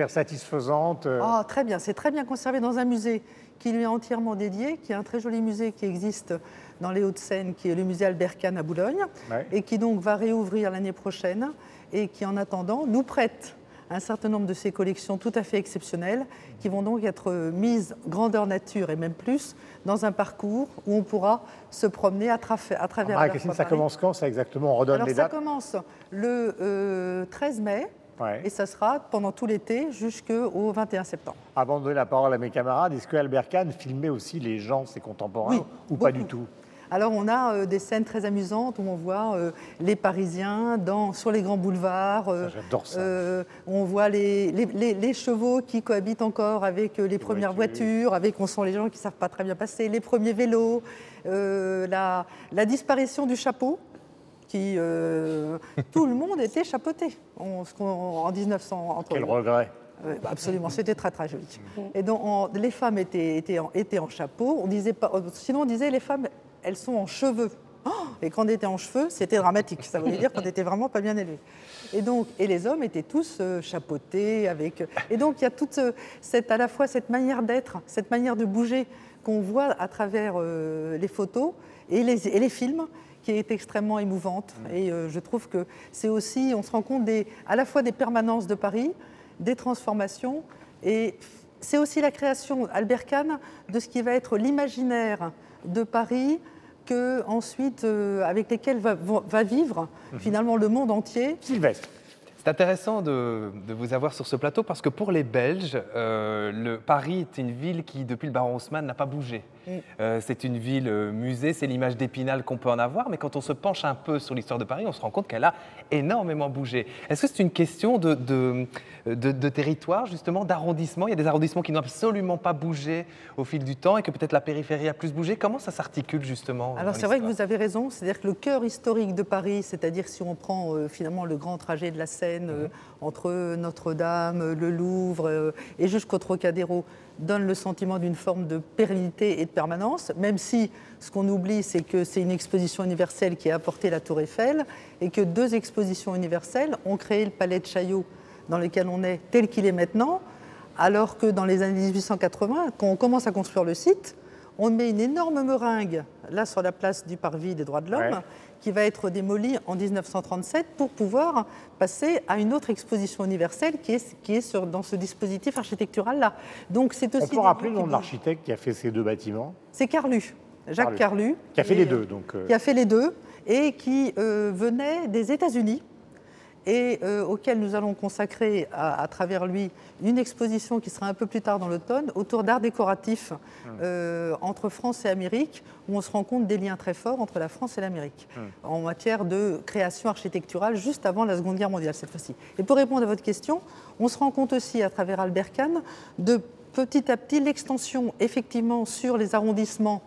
satisfaisante. Oh, très bien, c'est très bien conservé dans un musée qui lui est entièrement dédié, qui est un très joli musée qui existe dans les Hauts-de-Seine, qui est le musée Albert Kahn à Boulogne, et qui donc va réouvrir l'année prochaine, et qui en attendant nous prête un certain nombre de ces collections tout à fait exceptionnelles qui vont donc être mises grandeur nature et même plus dans un parcours où on pourra se promener à, travers ah, Christine, ça commence quand ça exactement? On redonne Alors, les dates? Ça commence le 13 euh, mai. Et ça sera pendant tout l'été jusqu'au 21 septembre. Avant de donner la parole à mes camarades, est-ce que Albert Kahn filmait aussi les gens, ses contemporains, ou pas du tout? Alors on a euh, des scènes très amusantes où on voit euh, les Parisiens dans, sur les grands boulevards. Euh, j'adore ça. on voit les, les, chevaux qui cohabitent encore avec les, premières voitures, avec on sent les gens qui ne savent pas très bien passer, les premiers vélos, la, la, disparition du chapeau qui *laughs* tout le monde était chapeauté en, en 1900. Entre Quel regret. absolument, c'était très très joli. Et donc les femmes étaient, étaient, en, étaient en chapeau. On disait pas, sinon on disait les femmes elles sont en cheveux. Oh, et quand on était en cheveux, c'était dramatique. Ça voulait dire qu'on était vraiment pas bien élevés. Et donc, et les hommes étaient tous euh, chapeautés avec. Et donc, il y a toute euh, cette, à la fois cette manière d'être, cette manière de bouger qu'on voit à travers euh, les photos et les, et les, films, qui est extrêmement émouvante. Et je trouve que c'est aussi, on se rend compte des, à la fois des permanences de Paris, des transformations, et c'est aussi la création, Albert Kahn, de ce qui va être l'imaginaire de Paris que ensuite, euh, avec lesquels va, va vivre mhm. finalement le monde entier. Sylvestre. C'est intéressant de, vous avoir sur ce plateau parce que pour les Belges, euh, le, Paris est une ville qui, depuis le baron Haussmann, n'a pas bougé. Mm. Euh, c'est une ville musée, c'est l'image d'Épinal qu'on peut en avoir, mais quand on se penche un peu sur l'histoire de Paris, on se rend compte qu'elle a énormément bougé. Est-ce que c'est une question de, de, territoire, justement, d'arrondissement? Il y a des arrondissements qui n'ont absolument pas bougé au fil du temps et que peut-être la périphérie a plus bougé. Comment ça s'articule, justement Alors, c'est vrai que vous avez raison. C'est-à-dire que le cœur historique de Paris, c'est-à-dire si on prend euh, finalement le grand trajet de la Seine euh, entre Notre-Dame, le Louvre euh, et jusqu'au Trocadéro, donne le sentiment d'une forme de pérennité et de permanence, même si ce qu'on oublie, c'est que c'est une exposition universelle qui a apporté la Tour Eiffel et que deux expositions universelles ont créé le Palais de Chaillot dans lequel on est tel qu'il est maintenant, alors que dans les années 1880, quand on commence à construire le site, on met une énorme meringue là sur la place du Parvis des droits de l'homme. qui va être démolie en 1937 pour pouvoir passer à une autre exposition universelle qui est, qui est sur, dans ce dispositif architectural-là. Donc c'est aussi. On peut rappeler le nom de l'architecte qui a fait ces deux bâtiments C'est Carlu, Jacques Carlu. qui a fait les deux. Donc, euh. Qui a fait les deux et qui euh, venait des États-Unis et euh, auquel nous allons consacrer à, travers lui une exposition qui sera un peu plus tard dans l'automne autour d'art décoratif hum. euh, entre France et Amérique, où on se rend compte des liens très forts entre la France et l'Amérique hum. en matière de création architecturale juste avant la Seconde Guerre mondiale cette fois-ci. Et pour répondre à votre question, on se rend compte aussi à travers Albert Kahn de petit à petit l'extension effectivement sur les arrondissements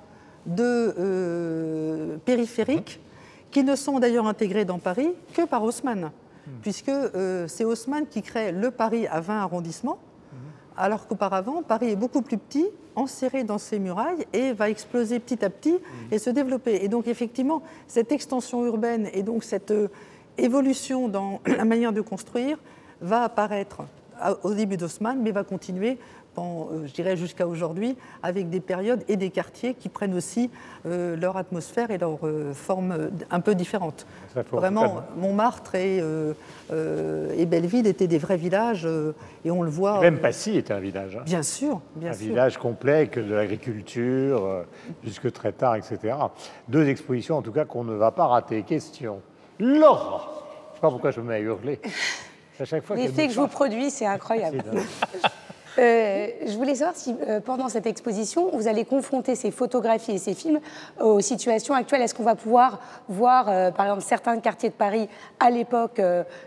de euh, périphériques, hum. qui ne sont d'ailleurs intégrés dans Paris que par Haussmann puisque euh, c'est Haussmann qui crée le Paris à 20 arrondissements, alors qu'auparavant, Paris est beaucoup plus petit, enserré dans ses murailles, et va exploser petit à petit et se développer. Et donc, effectivement, cette extension urbaine et donc cette euh, évolution dans *clears throat* la manière de construire va apparaître au début d'Haussmann, mais va continuer euh, je dirais jusqu'à aujourd'hui, avec des périodes et des quartiers qui prennent aussi euh, leur atmosphère et leur euh, forme un peu différente. Vraiment, Montmartre et, Belleville étaient des vrais villages et on le voit. même Passy était un village. Hein. Bien sûr, bien un village complet de l'agriculture jusque très tard, etc. Deux expositions en tout cas qu'on ne va pas rater. Question. Laura Je ne sais pas pourquoi je me mets à hurler. À chaque fois L'effet que je vous produis, c'est incroyable. *laughs* Euh, je voulais savoir si euh, pendant cette exposition, vous allez confronter ces photographies et ces films aux situations actuelles. Est-ce qu'on va pouvoir voir, euh, par exemple, certains quartiers de Paris à l'époque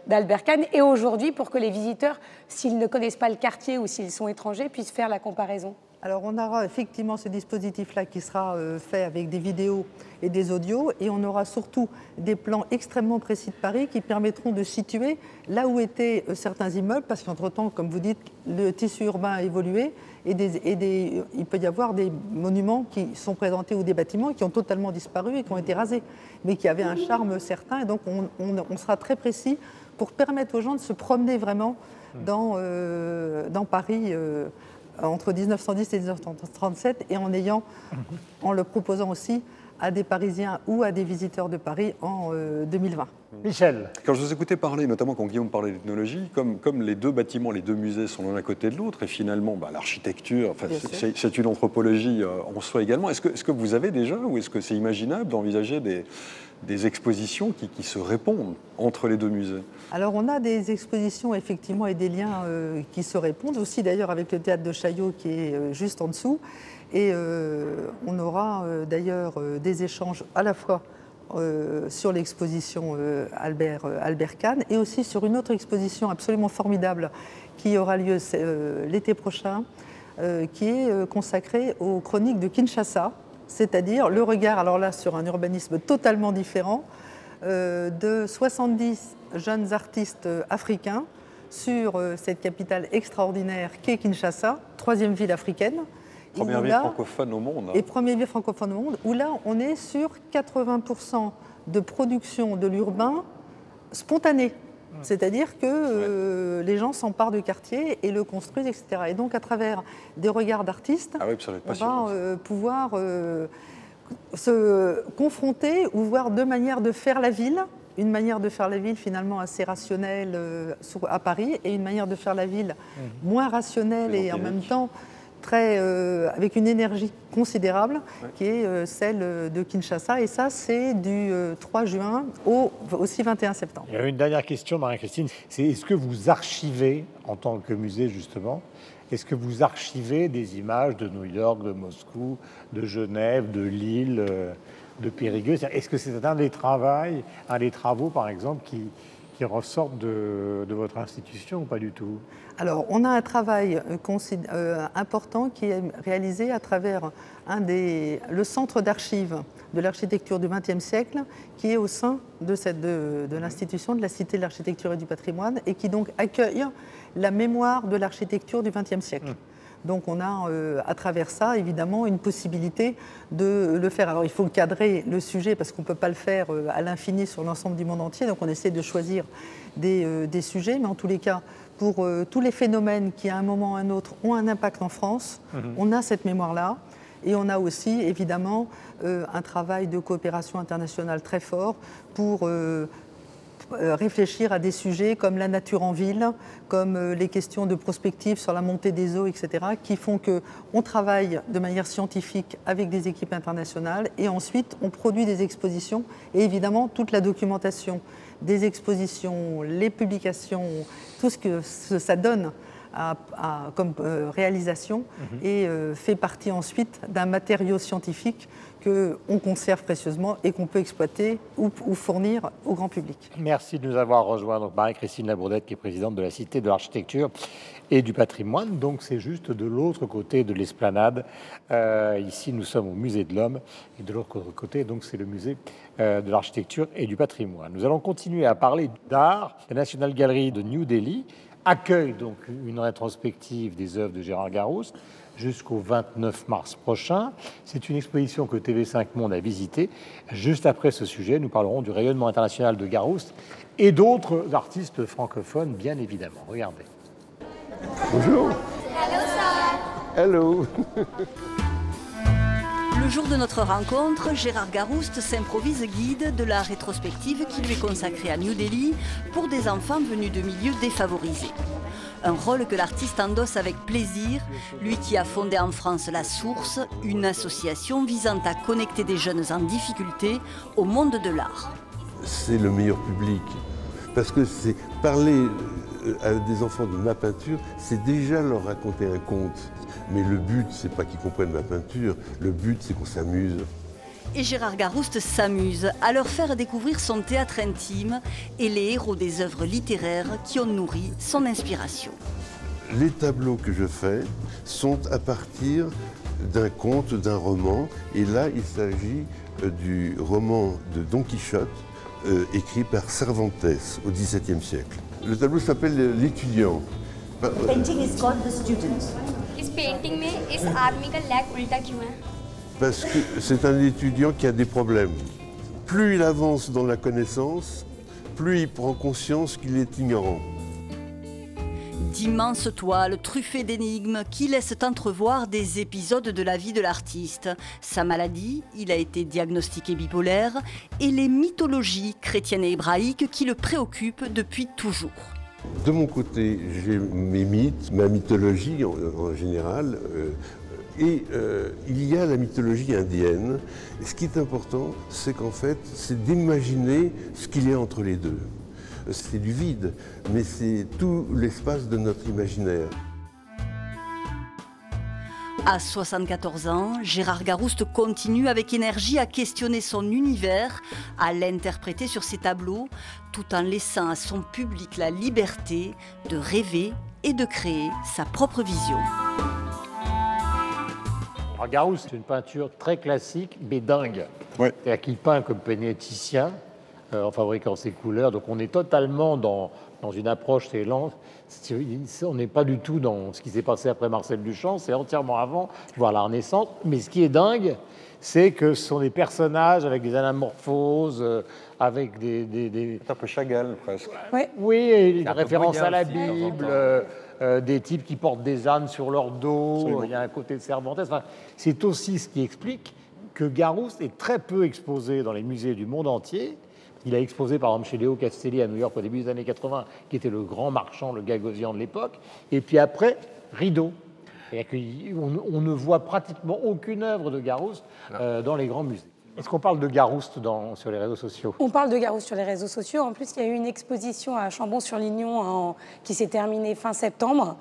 d'Albert Kahn et aujourd'hui pour que les visiteurs, s'ils ne connaissent pas le quartier ou s'ils sont étrangers, puissent faire la comparaison? Alors on aura effectivement ce dispositif-là qui sera euh, fait avec des vidéos et des audios et on aura surtout des plans extrêmement précis de Paris qui permettront de situer là où étaient euh, certains immeubles parce qu'entre-temps, comme vous dites, le tissu urbain a évolué et, il peut y avoir des monuments qui sont présentés ou des bâtiments qui ont totalement disparu et qui ont été rasés, mais qui avaient un charme certain et donc on, sera très précis pour permettre aux gens de se promener vraiment dans, euh, dans Paris entre 1910 et 1937 et en, ayant, en le proposant aussi à des Parisiens ou à des visiteurs de Paris en 2020. Euh, Michel. Quand je vous écoutais parler, notamment quand Guillaume parlait d'ethnologie, comme, comme les deux bâtiments, les deux musées sont l'un à côté de l'autre, et finalement bah, l'architecture, enfin, c'est une anthropologie euh, en soi également, est-ce que, est -ce que vous avez déjà, ou est-ce que c'est imaginable d'envisager des, des expositions qui, se répondent entre les deux musées Alors on a des expositions effectivement et des liens euh, qui se répondent, aussi d'ailleurs avec le théâtre de Chaillot qui est juste en dessous. Et euh, on aura euh, d'ailleurs euh, des échanges à la fois sur l'exposition Albert, Albert Kahn et aussi sur une autre exposition absolument formidable qui aura lieu l'été prochain, qui est consacrée aux chroniques de Kinshasa, c'est-à-dire le regard, alors là, sur un urbanisme totalement différent, de 70 jeunes artistes africains sur cette capitale extraordinaire qu'est Kinshasa, troisième ville africaine, Première ville francophone au monde. Hein. Et première ville francophone au monde, où là, on est sur 80% de production de l'urbain spontané. C'est-à-dire que euh, les gens s'emparent du quartier et le construisent, etc. Et donc, à travers des regards d'artistes, ah on va euh, pouvoir euh, se confronter ou voir deux manières de faire la ville. Une manière de faire la ville finalement assez rationnelle à Paris et une manière de faire la ville mmh. moins rationnelle et en même temps très, euh, avec une énergie considérable, qui est euh, celle de Kinshasa. Et ça, c'est du 3 euh, juin au aussi 21 septembre. Il y a une dernière question, Marie-Christine. C'est est-ce que vous archivez, en tant que musée justement, est-ce que vous archivez des images de New York, de Moscou, de Genève, de Lille, de Périgueux? Est-ce que c'est un des travaux, un des travaux, par exemple, qui, qui ressortent de, de votre institution ou pas du tout? Alors, on a un travail euh, euh, important qui est réalisé à travers un des, le centre d'archives de l'architecture du XXe siècle, qui est au sein de, de, l'institution de la Cité de l'architecture et du patrimoine, et qui donc accueille la mémoire de l'architecture du XXe siècle. Mmh. Donc on a euh, à travers ça évidemment une possibilité de le faire. Alors il faut cadrer le sujet parce qu'on ne peut pas le faire à l'infini sur l'ensemble du monde entier, donc on essaie de choisir des, des sujets, mais en tous les cas pour euh, tous les phénomènes qui, à un moment ou à un autre, ont un impact en France. Mhm. On a cette mémoire-là. Et on a aussi évidemment un travail de coopération internationale très fort pour euh, réfléchir à des sujets comme la nature en ville, comme euh, les questions de prospective sur la montée des eaux, etc., qui font qu'on travaille de manière scientifique avec des équipes internationales et ensuite on produit des expositions et évidemment toute la documentation des expositions, les publications, tout ce que ça donne comme euh, réalisation mhm. et fait partie ensuite d'un matériau scientifique qu'on conserve précieusement et qu'on peut exploiter ou, fournir au grand public. Merci de nous avoir rejoint. Donc Marie-Christine Labourdette, qui est présidente de la Cité de l'Architecture et du Patrimoine. Donc c'est juste de l'autre côté de l'esplanade. Euh, ici, nous sommes au Musée de l'Homme et de l'autre côté, donc c'est le Musée euh, de l'Architecture et du Patrimoine. Nous allons continuer à parler d'art. La National Gallery de New Delhi accueille donc une rétrospective des œuvres de Gérard Garouste jusqu'au 29 mars prochain. C'est une exposition que TV5 Monde a visitée. Juste après ce sujet, nous parlerons du rayonnement international de Garouste et d'autres artistes francophones, bien évidemment. Regardez. Bonjour. Hello, Hello. *laughs* Le jour de notre rencontre, Gérard Garouste s'improvise guide de la rétrospective qui lui est consacrée à New Delhi pour des enfants venus de milieux défavorisés un rôle que l'artiste endosse avec plaisir, lui qui a fondé en France La Source, une association visant à connecter des jeunes en difficulté au monde de l'art. C'est le meilleur public, parce que c'est parler à des enfants de ma peinture, c'est déjà leur raconter un conte. Mais le but, c'est pas qu'ils comprennent ma peinture, le but, c'est qu'on s'amuse et Gérard Garouste s'amuse à leur faire découvrir son théâtre intime et les héros des œuvres littéraires qui ont nourri son inspiration. Les tableaux que je fais sont à partir d'un conte, d'un roman, et là il s'agit euh, du roman de Don Quichotte, euh, écrit par Cervantes au XVIIe siècle. Le tableau s'appelle L'étudiant. The painting is called The Student. इस painting में इस आदमी का लेग उल्टा क्यों है parce que c'est un étudiant qui a des problèmes. Plus il avance dans la connaissance, plus il prend conscience qu'il est ignorant. D'immenses toiles truffées d'énigmes qui laissent entrevoir des épisodes de la vie de l'artiste. Sa maladie, il a été diagnostiqué bipolaire, et les mythologies chrétiennes et hébraïques qui le préoccupent depuis toujours. De mon côté, j'ai mes mythes, ma mythologie en, général, euh, et euh, il y a la mythologie indienne. Ce qui est important, c'est qu'en fait, c'est d'imaginer ce qu'il y a entre les deux. C'est du vide, mais c'est tout l'espace de notre imaginaire. À 74 ans, Gérard Garouste continue avec énergie à questionner son univers, à l'interpréter sur ses tableaux, tout en laissant à son public la liberté de rêver et de créer sa propre vision. Alors c'est une peinture très classique, mais dingue. C'est-à-dire qu'il peint comme pénéticien, en fabriquant ses couleurs. Donc on est totalement dans, dans une approche, c'est lent. On n'est pas du tout dans ce qui s'est passé après Marcel Duchamp, c'est entièrement avant, voire la Renaissance. Mais ce qui est dingue, c'est que ce sont des personnages avec des anamorphoses, euh, avec des, des, Un peu Chagall, presque. Oui, des références à la Bible. Euh, des types qui portent des ânes sur leur dos, il y a un côté de Cervantes. c'est aussi ce qui explique que Garouste est très peu exposé dans les musées du monde entier. Il a exposé par exemple chez Léo Castelli à New York au début des années 80, qui était le grand marchand, le gagosian de l'époque. Et puis après, Rideau. On, ne voit pratiquement aucune œuvre de Garouste euh, dans les grands musées. Est-ce qu'on parle de Garouste dans, sur les réseaux sociaux? On parle de Garouste sur les réseaux sociaux. En plus, il y a eu une exposition à Chambon-sur-Lignon qui s'est terminée fin septembre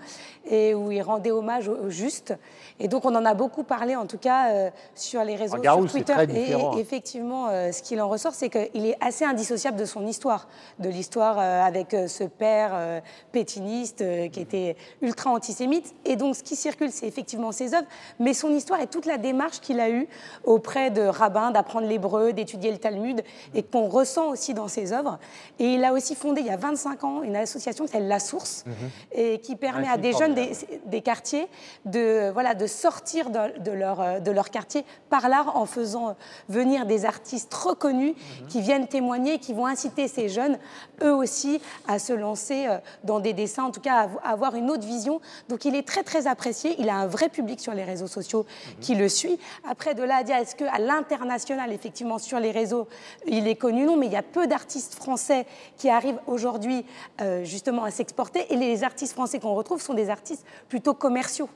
et où il rendait hommage au, juste. Et donc, on en a beaucoup parlé, en tout cas, euh, sur les réseaux, sur Twitter. et, effectivement, euh, ce qu'il en ressort, c'est qu'il est assez indissociable de son histoire, de l'histoire euh, avec ce père pétiniste qui était ultra antisémite. Et donc, ce qui circule, c'est effectivement ses œuvres, mais son histoire et toute la démarche qu'il a eue auprès de rabbins, d'apprendre l'hébreu, d'étudier le Talmud, et qu'on ressent aussi dans ses œuvres. Et il a aussi fondé, il y a 25 ans, une association qui s'appelle La Source, Mhm. et qui permet à des jeunes des, des quartiers de, voilà, de sortir de, de leur, euh, de leur quartier par l'art en faisant venir des artistes reconnus Mhm. qui viennent témoigner, qui vont inciter ces jeunes, eux aussi, à se lancer euh, dans des dessins, en tout cas à avo- à avoir une autre vision. Donc il est très très apprécié, il a un vrai public sur les réseaux sociaux qui le suit. Après, de là à dire, est-ce qu'à l'international, effectivement, sur les réseaux, il est connu Non, mais il y a peu d'artistes français qui arrivent aujourd'hui euh, justement à s'exporter. Et les artistes français qu'on retrouve sont des artistes plutôt commerciaux.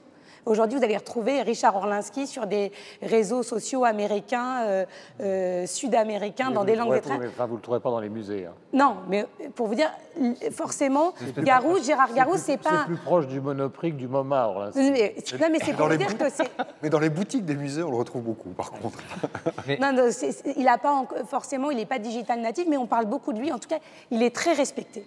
Aujourd'hui, vous allez retrouver Richard Orlinski sur des réseaux sociaux américains, euh, euh, sud-américains, dans des langues étrangères. Enfin, vous ne le trouvez pas dans les musées. hein. Non, mais pour vous dire, forcément, Garou, Gérard Garou, c'est pas. C'est plus proche du Monoprix que du MoMA. Mais- Non, mais c'est Dans pour vous les dire que c'est. Mais dans les boutiques des musées, on le retrouve beaucoup, par contre. *laughs* Non, non, il a pas forcément, il n'est pas digital natif, mais on parle beaucoup de lui. En tout cas, il est très respecté.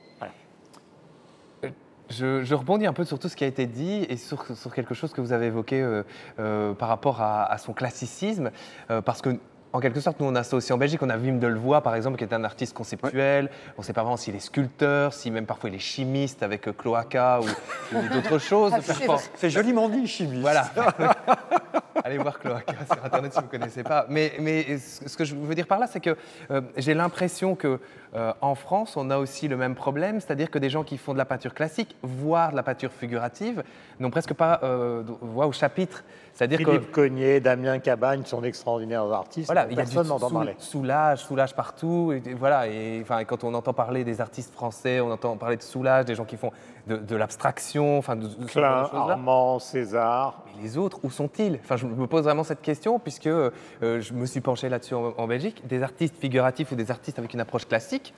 Je, je rebondis un peu sur tout ce qui a été dit et sur, sur quelque chose que vous avez évoqué euh, euh, par rapport à, à son classicisme, euh, parce que en quelque sorte, nous, on a ça aussi en Belgique. On a Wim Delvoye, par exemple, qui est un artiste conceptuel. On ne sait pas vraiment s'il est sculpteur, si même parfois il est chimiste avec euh, cloaca ou, ou d'autres *laughs* choses. Ah. C'est joliment dit, chimiste. Voilà. *laughs* Allez voir Cloaca *laughs* sur Internet si vous ne connaissez pas. Mais, ce que je veux dire par là, c'est que euh, j'ai l'impression que euh, France, on a aussi le même problème, c'est-à-dire que des gens qui font de la peinture classique, voire de la peinture figurative, n'ont presque pas euh, voix au chapitre. C'est-à-dire que Philippe Cognier, Damien Cabagne sont d'extraordinaires artistes. voilà, il y a personne n'entend parler. soulage, soulage partout. Et, et voilà, et enfin, quand on entend parler des artistes français, on entend parler de soulage, des gens qui font de, de l'abstraction, enfin, de, de Klein. Armand, César. Mais les autres, où sont-ils? Enfin, je me pose vraiment cette question puisque euh, je me suis penché là-dessus en, en Belgique. Des artistes figuratifs ou des artistes avec une approche classique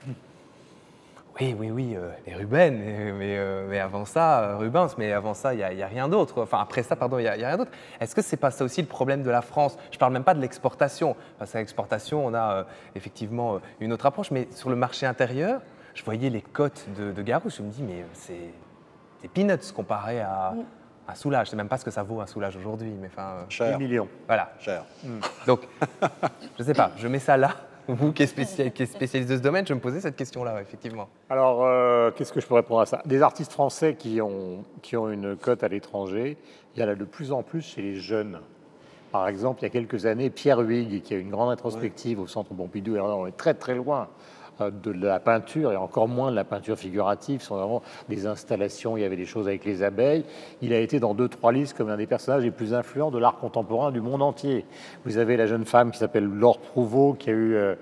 Oui, oui, oui, euh, les Ruben, mais, mais, euh, mais avant ça, euh, Rubens, mais avant ça, il n'y a, il y a rien d'autre. Enfin, après ça, pardon, il n'y a, il y a rien d'autre. Est-ce que c'est pas ça aussi le problème de la France? Je ne parle même pas de l'exportation. Parce qu'à l'exportation, on a euh, effectivement une autre approche, mais sur le marché intérieur, je voyais les cotes de, de Garouche, je me dis, mais c'est des peanuts comparé à, à Soulage. Je sais même pas ce que ça vaut un Soulage aujourd'hui, mais enfin... euh, 10 Cher, millions. voilà. cher. Donc, *laughs* je sais pas, je mets ça là. Vous qui êtes, spécialiste de ce domaine, je me posais cette question-là, effectivement. Alors, euh, qu'est-ce que je peux répondre à ça? Des artistes français qui ont, qui ont une cote à l'étranger, il y en a de plus en plus chez les jeunes. Par exemple, il y a quelques années, Pierre Huyghe, qui a une grande rétrospective au Centre Pompidou, et alors on est très très loin de la peinture et encore moins de la peinture figurative. Ce sont vraiment des installations, il y avait des choses avec les abeilles. Il a été dans deux, trois listes comme un des personnages les plus influents de l'art contemporain du monde entier. Vous avez la jeune femme qui s'appelle Laure Prouveau, qui a eu euh,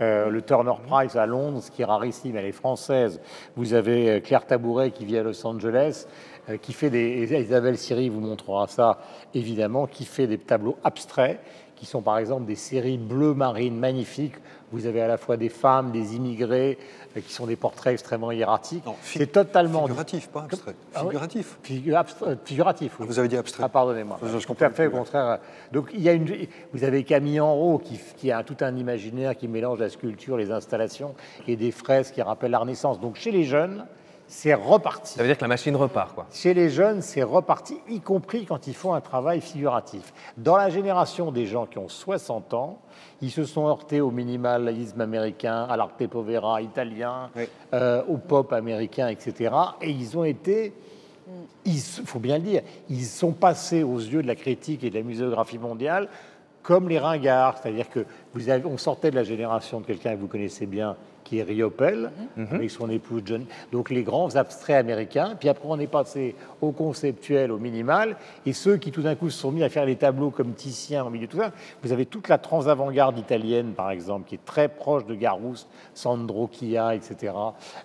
euh, le Turner Prize à Londres, ce qui est rarissime, elle est française. Vous avez euh, Claire Tabouret qui vit à Los Angeles, euh, qui fait des... Isabelle Siri vous montrera ça, évidemment, qui fait des tableaux abstraits qui sont par exemple des séries bleues marines magnifiques. Vous avez à la fois des femmes, des immigrés, euh, qui sont des portraits extrêmement hiératiques. C'est totalement Figuratif, pas abstrait. Ah. Figuratif. Figu- abstra- euh, figuratif. oui. Ah, vous avez dit abstrait. Ah, pardonnez-moi. Je- je tout à fait, au contraire. Donc, il y a une, vous avez Camille Enrault qui, qui a tout un imaginaire qui mélange la sculpture, les installations et des fraises qui rappellent la Renaissance. Donc, chez les jeunes, c'est reparti. Ça veut dire que la machine repart, quoi. Chez les jeunes, c'est reparti, y compris quand ils font un travail figuratif. Dans la génération des gens qui ont 60 ans, ils se sont heurtés au minimalisme américain, à l'arte povera italien, Oui. euh, au pop américain, etc. Et ils ont été, il faut bien le dire, ils sont passés aux yeux de la critique et de la muséographie mondiale comme les ringards. C'est-à-dire que vous avez, on sortait de la génération de quelqu'un que vous connaissez bien, qui est Riopelle, avec son épouse John. Donc les grands abstraits américains. Puis après, on est passé au conceptuel, au minimal. Et ceux qui tout d'un coup se sont mis à faire les tableaux comme Titien au milieu de tout ça. Vous avez toute la trans-avant-garde italienne, par exemple, qui est très proche de Garouste, Sandro Chia, etc.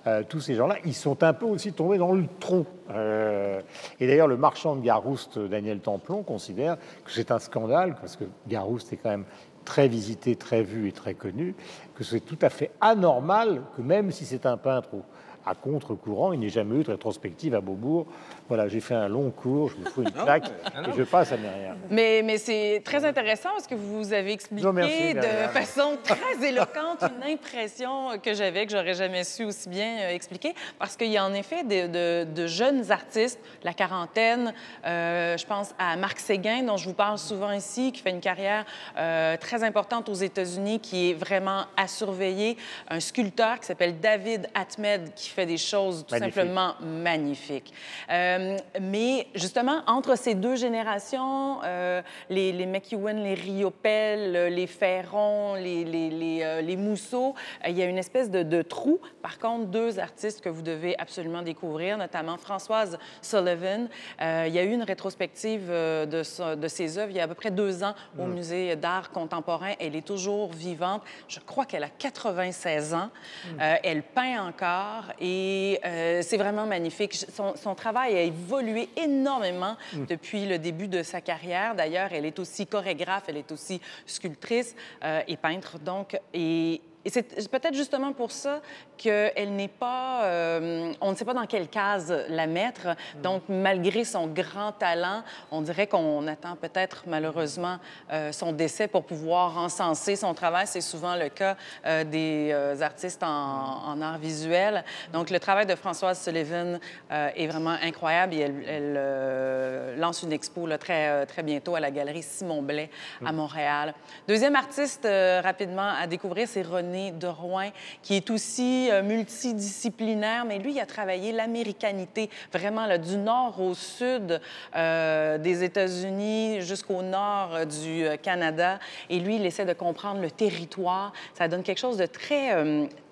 Euh, tous ces gens-là, ils sont un peu aussi tombés dans le trou. Euh, et d'ailleurs, le marchand de Garouste, Daniel Templon, considère que c'est un scandale, parce que Garouste est quand même très visité, très vu et très connu, que c'est tout à fait anormal que même si c'est un peintre au- à contre-courant. Il n'y a jamais eu de rétrospective à Beaubourg. Voilà, j'ai fait un long cours, je me fous une claque et je passe à rien. Mais, mais c'est très intéressant parce que vous avez expliqué de façon très éloquente une impression que j'avais, que j'aurais jamais su aussi bien euh, expliquer. Parce qu'il y a en effet de, de, jeunes artistes, la quarantaine, euh, je pense à Marc Séguin, dont je vous parle souvent ici, qui fait une carrière euh, très importante aux États-Unis, qui est vraiment à surveiller. Un sculpteur qui s'appelle David Atmed, qui fait des choses tout simplement magnifiques. Euh, mais justement, entre ces deux générations, euh, les, les McEwen, les Riopel, les Ferron, les, les, les, euh, les Mousseau, il y a une espèce de, de, trou. Par contre, deux artistes que vous devez absolument découvrir, notamment Françoise Sullivan. il y a eu une rétrospective de, de ses œuvres il y a à peu près deux ans au mm. Musée d'art contemporain. Elle est toujours vivante. Je crois qu'elle a 96 ans. Mm. elle peint encore et c'est vraiment magnifique. Son, son travail a évolué énormément mm. depuis le début de sa carrière. D'ailleurs, elle est aussi chorégraphe, elle est aussi sculptrice euh, et peintre, donc. Et et c'est peut-être justement pour ça qu'elle n'est pas... Euh, on ne sait pas dans quelle case la mettre. Mm. Donc, malgré son grand talent, on dirait qu'on attend peut-être malheureusement euh, son décès pour pouvoir encenser son travail. C'est souvent le cas euh, des artistes en, en, art visuel. Donc, le travail de Françoise Sullivan est vraiment incroyable et elle, elle lance une expo là, très, très bientôt à la galerie Simon Blais à mm. Montréal. Deuxième artiste rapidement à découvrir, c'est René de Rouen, qui est aussi euh, multidisciplinaire, mais lui, il a travaillé l'américanité, vraiment là, du nord au sud euh, des États-Unis jusqu'au nord euh, du Canada. Et lui, il essaie de comprendre le territoire. Ça donne quelque chose de très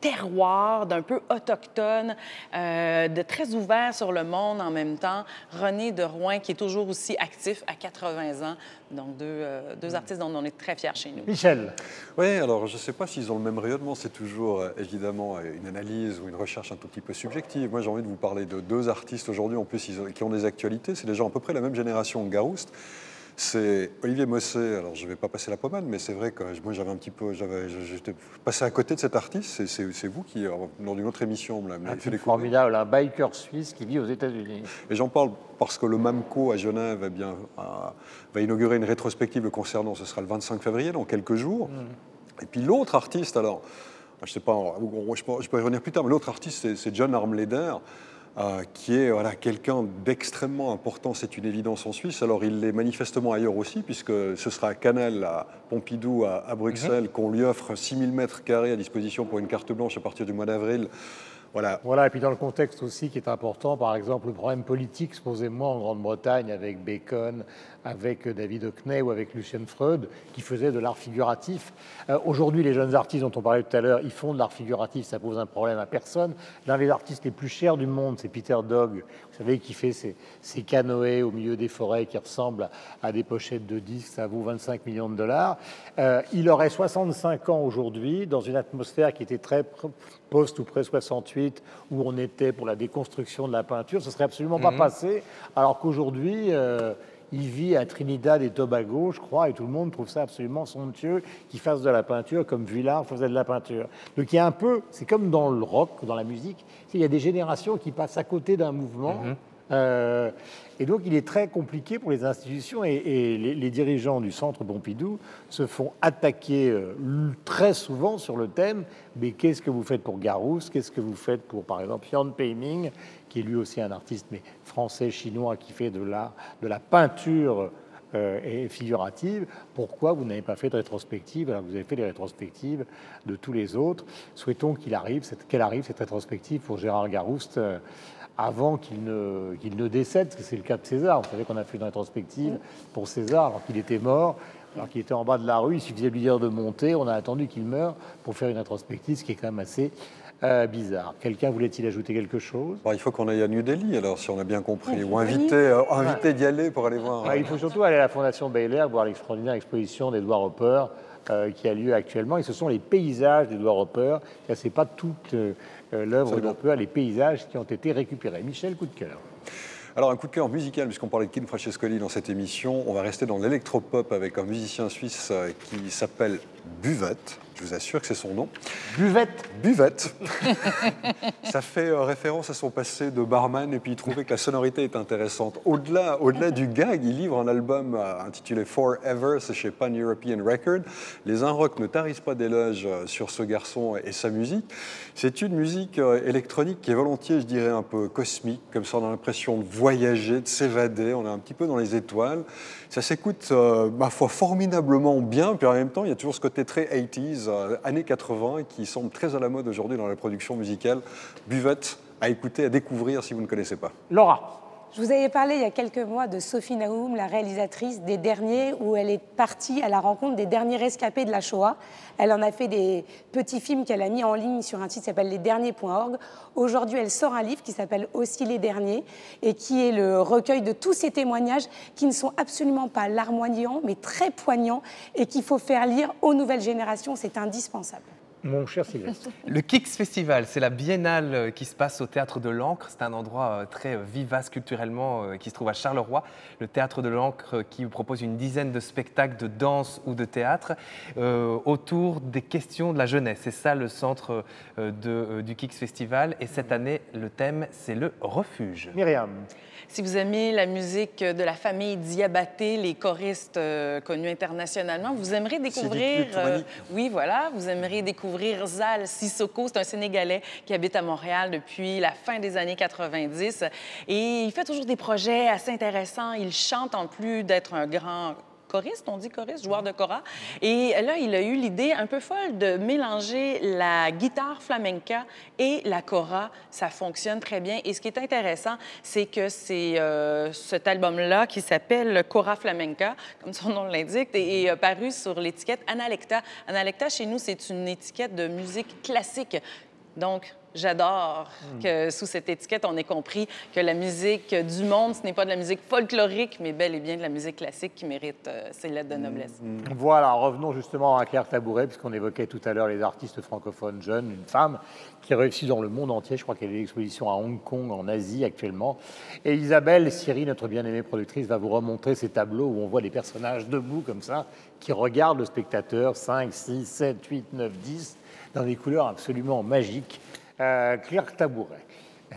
terroir, d'un peu autochtone, de très ouvert sur le monde en même temps. René de Rouen, qui est toujours aussi actif à 80 ans. Donc, deux, deux artistes dont on est très fiers chez nous. Michel. Oui, alors je ne sais pas s'ils ont le même c'est toujours euh, évidemment euh, une analyse ou une recherche un tout petit peu subjective. Moi, j'ai envie de vous parler de deux artistes aujourd'hui, en plus, qui ont des actualités. C'est des gens à peu près la même génération que Garouste. C'est Olivier Mossé. Alors, je ne vais pas passer la pommade, mais c'est vrai que moi, j'avais un petit peu. J'étais passé à côté de cet artiste. C'est vous qui, dans une autre émission, me l'avez fait découvrir. formidable, un biker suisse qui vit aux États-Unis. Et j'en parle parce que le MAMCO à Genève va, bien, va inaugurer une rétrospective le concernant. Ce sera le 25 février, dans quelques jours. Mmh. Et puis l'autre artiste, alors, je sais pas, je peux y revenir plus tard, mais l'autre artiste, c'est John Armleder. Euh, qui est voilà, quelqu'un d'extrêmement important, c'est une évidence en Suisse. Alors il l'est manifestement ailleurs aussi, puisque ce sera à Canal, à Pompidou, à, Bruxelles, mhm. qu'on lui offre 6000 mètres carrés à disposition pour une carte blanche à partir du mois d'avril. Voilà. Voilà, et puis dans le contexte aussi qui est important, par exemple, le problème politique, supposément en Grande-Bretagne avec Bacon, avec David Hockney ou avec Lucien Freud, qui faisaient de l'art figuratif. Euh, aujourd'hui, les jeunes artistes dont on parlait tout à l'heure, ils font de l'art figuratif, ça pose un problème à personne. L'un des artistes les plus chers du monde, c'est Peter Dog, vous savez, qui fait ses, canoës au milieu des forêts qui ressemblent à des pochettes de disques, ça vaut 25 millions de dollars. Euh, il aurait 65 ans aujourd'hui, dans une atmosphère qui était très post ou près 68, où on était pour la déconstruction de la peinture, ce serait absolument pas mhm. passé, alors qu'aujourd'hui, euh, il vit à Trinidad et Tobago, je crois, et tout le monde trouve ça absolument somptueux qu'il fasse de la peinture comme Villard faisait de la peinture. Donc il y a un peu, c'est comme dans le rock, dans la musique, il y a des générations qui passent à côté d'un mouvement. Mhm. Euh, et donc, il est très compliqué pour les institutions et, les, dirigeants du centre Pompidou se font attaquer euh, très souvent sur le thème mais qu'est-ce que vous faites pour Garousse Qu'est-ce que vous faites pour, par exemple, Jan Peiming, qui est lui aussi un artiste mais français, chinois, qui fait de la, de la peinture euh, et figurative, pourquoi vous n'avez pas fait de rétrospective? Alors vous avez fait les rétrospectives de tous les autres. Souhaitons qu'il arrive, qu'elle arrive cette rétrospective pour Gérard Garouste avant qu'il ne, qu'il ne décède, parce que c'est le cas de César. Vous savez qu'on a fait une rétrospective pour César alors qu'il était mort, alors qu'il était en bas de la rue, il suffisait de lui dire de monter, on a attendu qu'il meure pour faire une rétrospective, ce qui est quand même assez euh, bizarre. Quelqu'un voulait-il ajouter quelque chose? Il faut qu'on aille à New Delhi, alors, si on a bien compris, ou inviter, euh, inviter d'y aller pour aller voir. il faut surtout aller à la Fondation Baylor, voir l'extraordinaire exposition d'Edouard Hopper euh, qui a lieu actuellement, et ce sont les paysages d'Edouard Hopper. Ce n'est pas toute euh, l'œuvre d'Hopper, les paysages qui ont été récupérés. Michel, coup de cœur. Alors un coup de cœur musical, puisqu'on parlait de Kim Francescoli dans cette émission, on va rester dans l'électropop avec un musicien suisse euh, qui s'appelle Buvette. Je vous assure que c'est son nom. Buvette. Buvette. *laughs* Ça fait euh, référence à son passé de barman et puis il trouvait que la sonorité est intéressante. Au-delà, au-delà du gag, il livre un album euh, intitulé Forever, c'est chez Pan European Record. Les Inrocks ne tarissent pas d'éloges euh, sur ce garçon et sa musique. C'est une musique électronique qui est volontiers, je dirais, un peu cosmique, comme ça on a l'impression de voyager, de s'évader, on est un petit peu dans les étoiles. Ça s'écoute, ma foi, formidablement bien, puis en même temps, il y a toujours ce côté très 80s, années 80, qui semble très à la mode aujourd'hui dans la production musicale. Buvette à écouter, à découvrir si vous ne connaissez pas. Laura. Je vous avais parlé il y a quelques mois de Sophie Naoum, la réalisatrice des derniers, où elle est partie à la rencontre des derniers rescapés de la Shoah. Elle en a fait des petits films qu'elle a mis en ligne sur un site qui s'appelle lesderniers.org. Aujourd'hui, elle sort un livre qui s'appelle Aussi les derniers et qui est le recueil de tous ces témoignages qui ne sont absolument pas larmoyants, mais très poignants et qu'il faut faire lire aux nouvelles générations. C'est indispensable. Mon cher Sylvestre. *laughs* Le Kix Festival, c'est la biennale euh, qui se passe au Théâtre de l'Ancre. C'est un endroit euh, très euh, vivace culturellement qui se trouve à Charleroi. Le Théâtre de l'Ancre qui vous propose une dizaine de spectacles de danse ou de théâtre autour des questions de la jeunesse. C'est ça le centre de, du Kix Festival. Et cette année, le thème, c'est le refuge. Myriam. Si vous aimez la musique de la famille Diabaté, les choristes euh, connus internationalement, vous aimeriez découvrir... Euh, oui, voilà, vous aimeriez découvrir Zal Sissoko. C'est un Sénégalais qui habite à Montréal depuis la fin des années 90. Et il fait toujours des projets assez intéressants. Il chante en plus d'être un grand choriste, on dit choriste, joueur de cora. Et là, il a eu l'idée un peu folle de mélanger la guitare flamenca et la cora. Ça fonctionne très bien. Et ce qui est intéressant, c'est que c'est euh, cet album-là qui s'appelle Cora Flamenca, comme son nom l'indique, et est paru sur l'étiquette Analecta. Analecta, chez nous, c'est une étiquette de musique classique. Donc, J'adore hmm. que sous cette étiquette, on ait compris que la musique du monde, ce n'est pas de la musique folklorique, mais bel et bien de la musique classique qui mérite euh, ses lettres de hmm. noblesse. Voilà, revenons justement à Claire Tabouret, puisqu'on évoquait tout à l'heure les artistes francophones jeunes, une femme qui réussit dans le monde entier. Je crois qu'elle une exposition à Hong Kong, en Asie actuellement. Et Isabelle Siri, notre bien-aimée productrice, va vous remontrer ces tableaux où on voit des personnages debout comme ça, qui regardent le spectateur 5, 6, 7, 8, 9, 10, dans des couleurs absolument magiques. Euh, Claire Tabouret.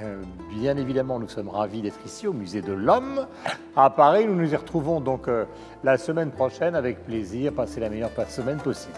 Euh, bien évidemment, nous sommes ravis d'être ici au Musée de l'Homme à Paris. Nous nous y retrouvons donc euh, la semaine prochaine avec plaisir. Passez la meilleure semaine possible.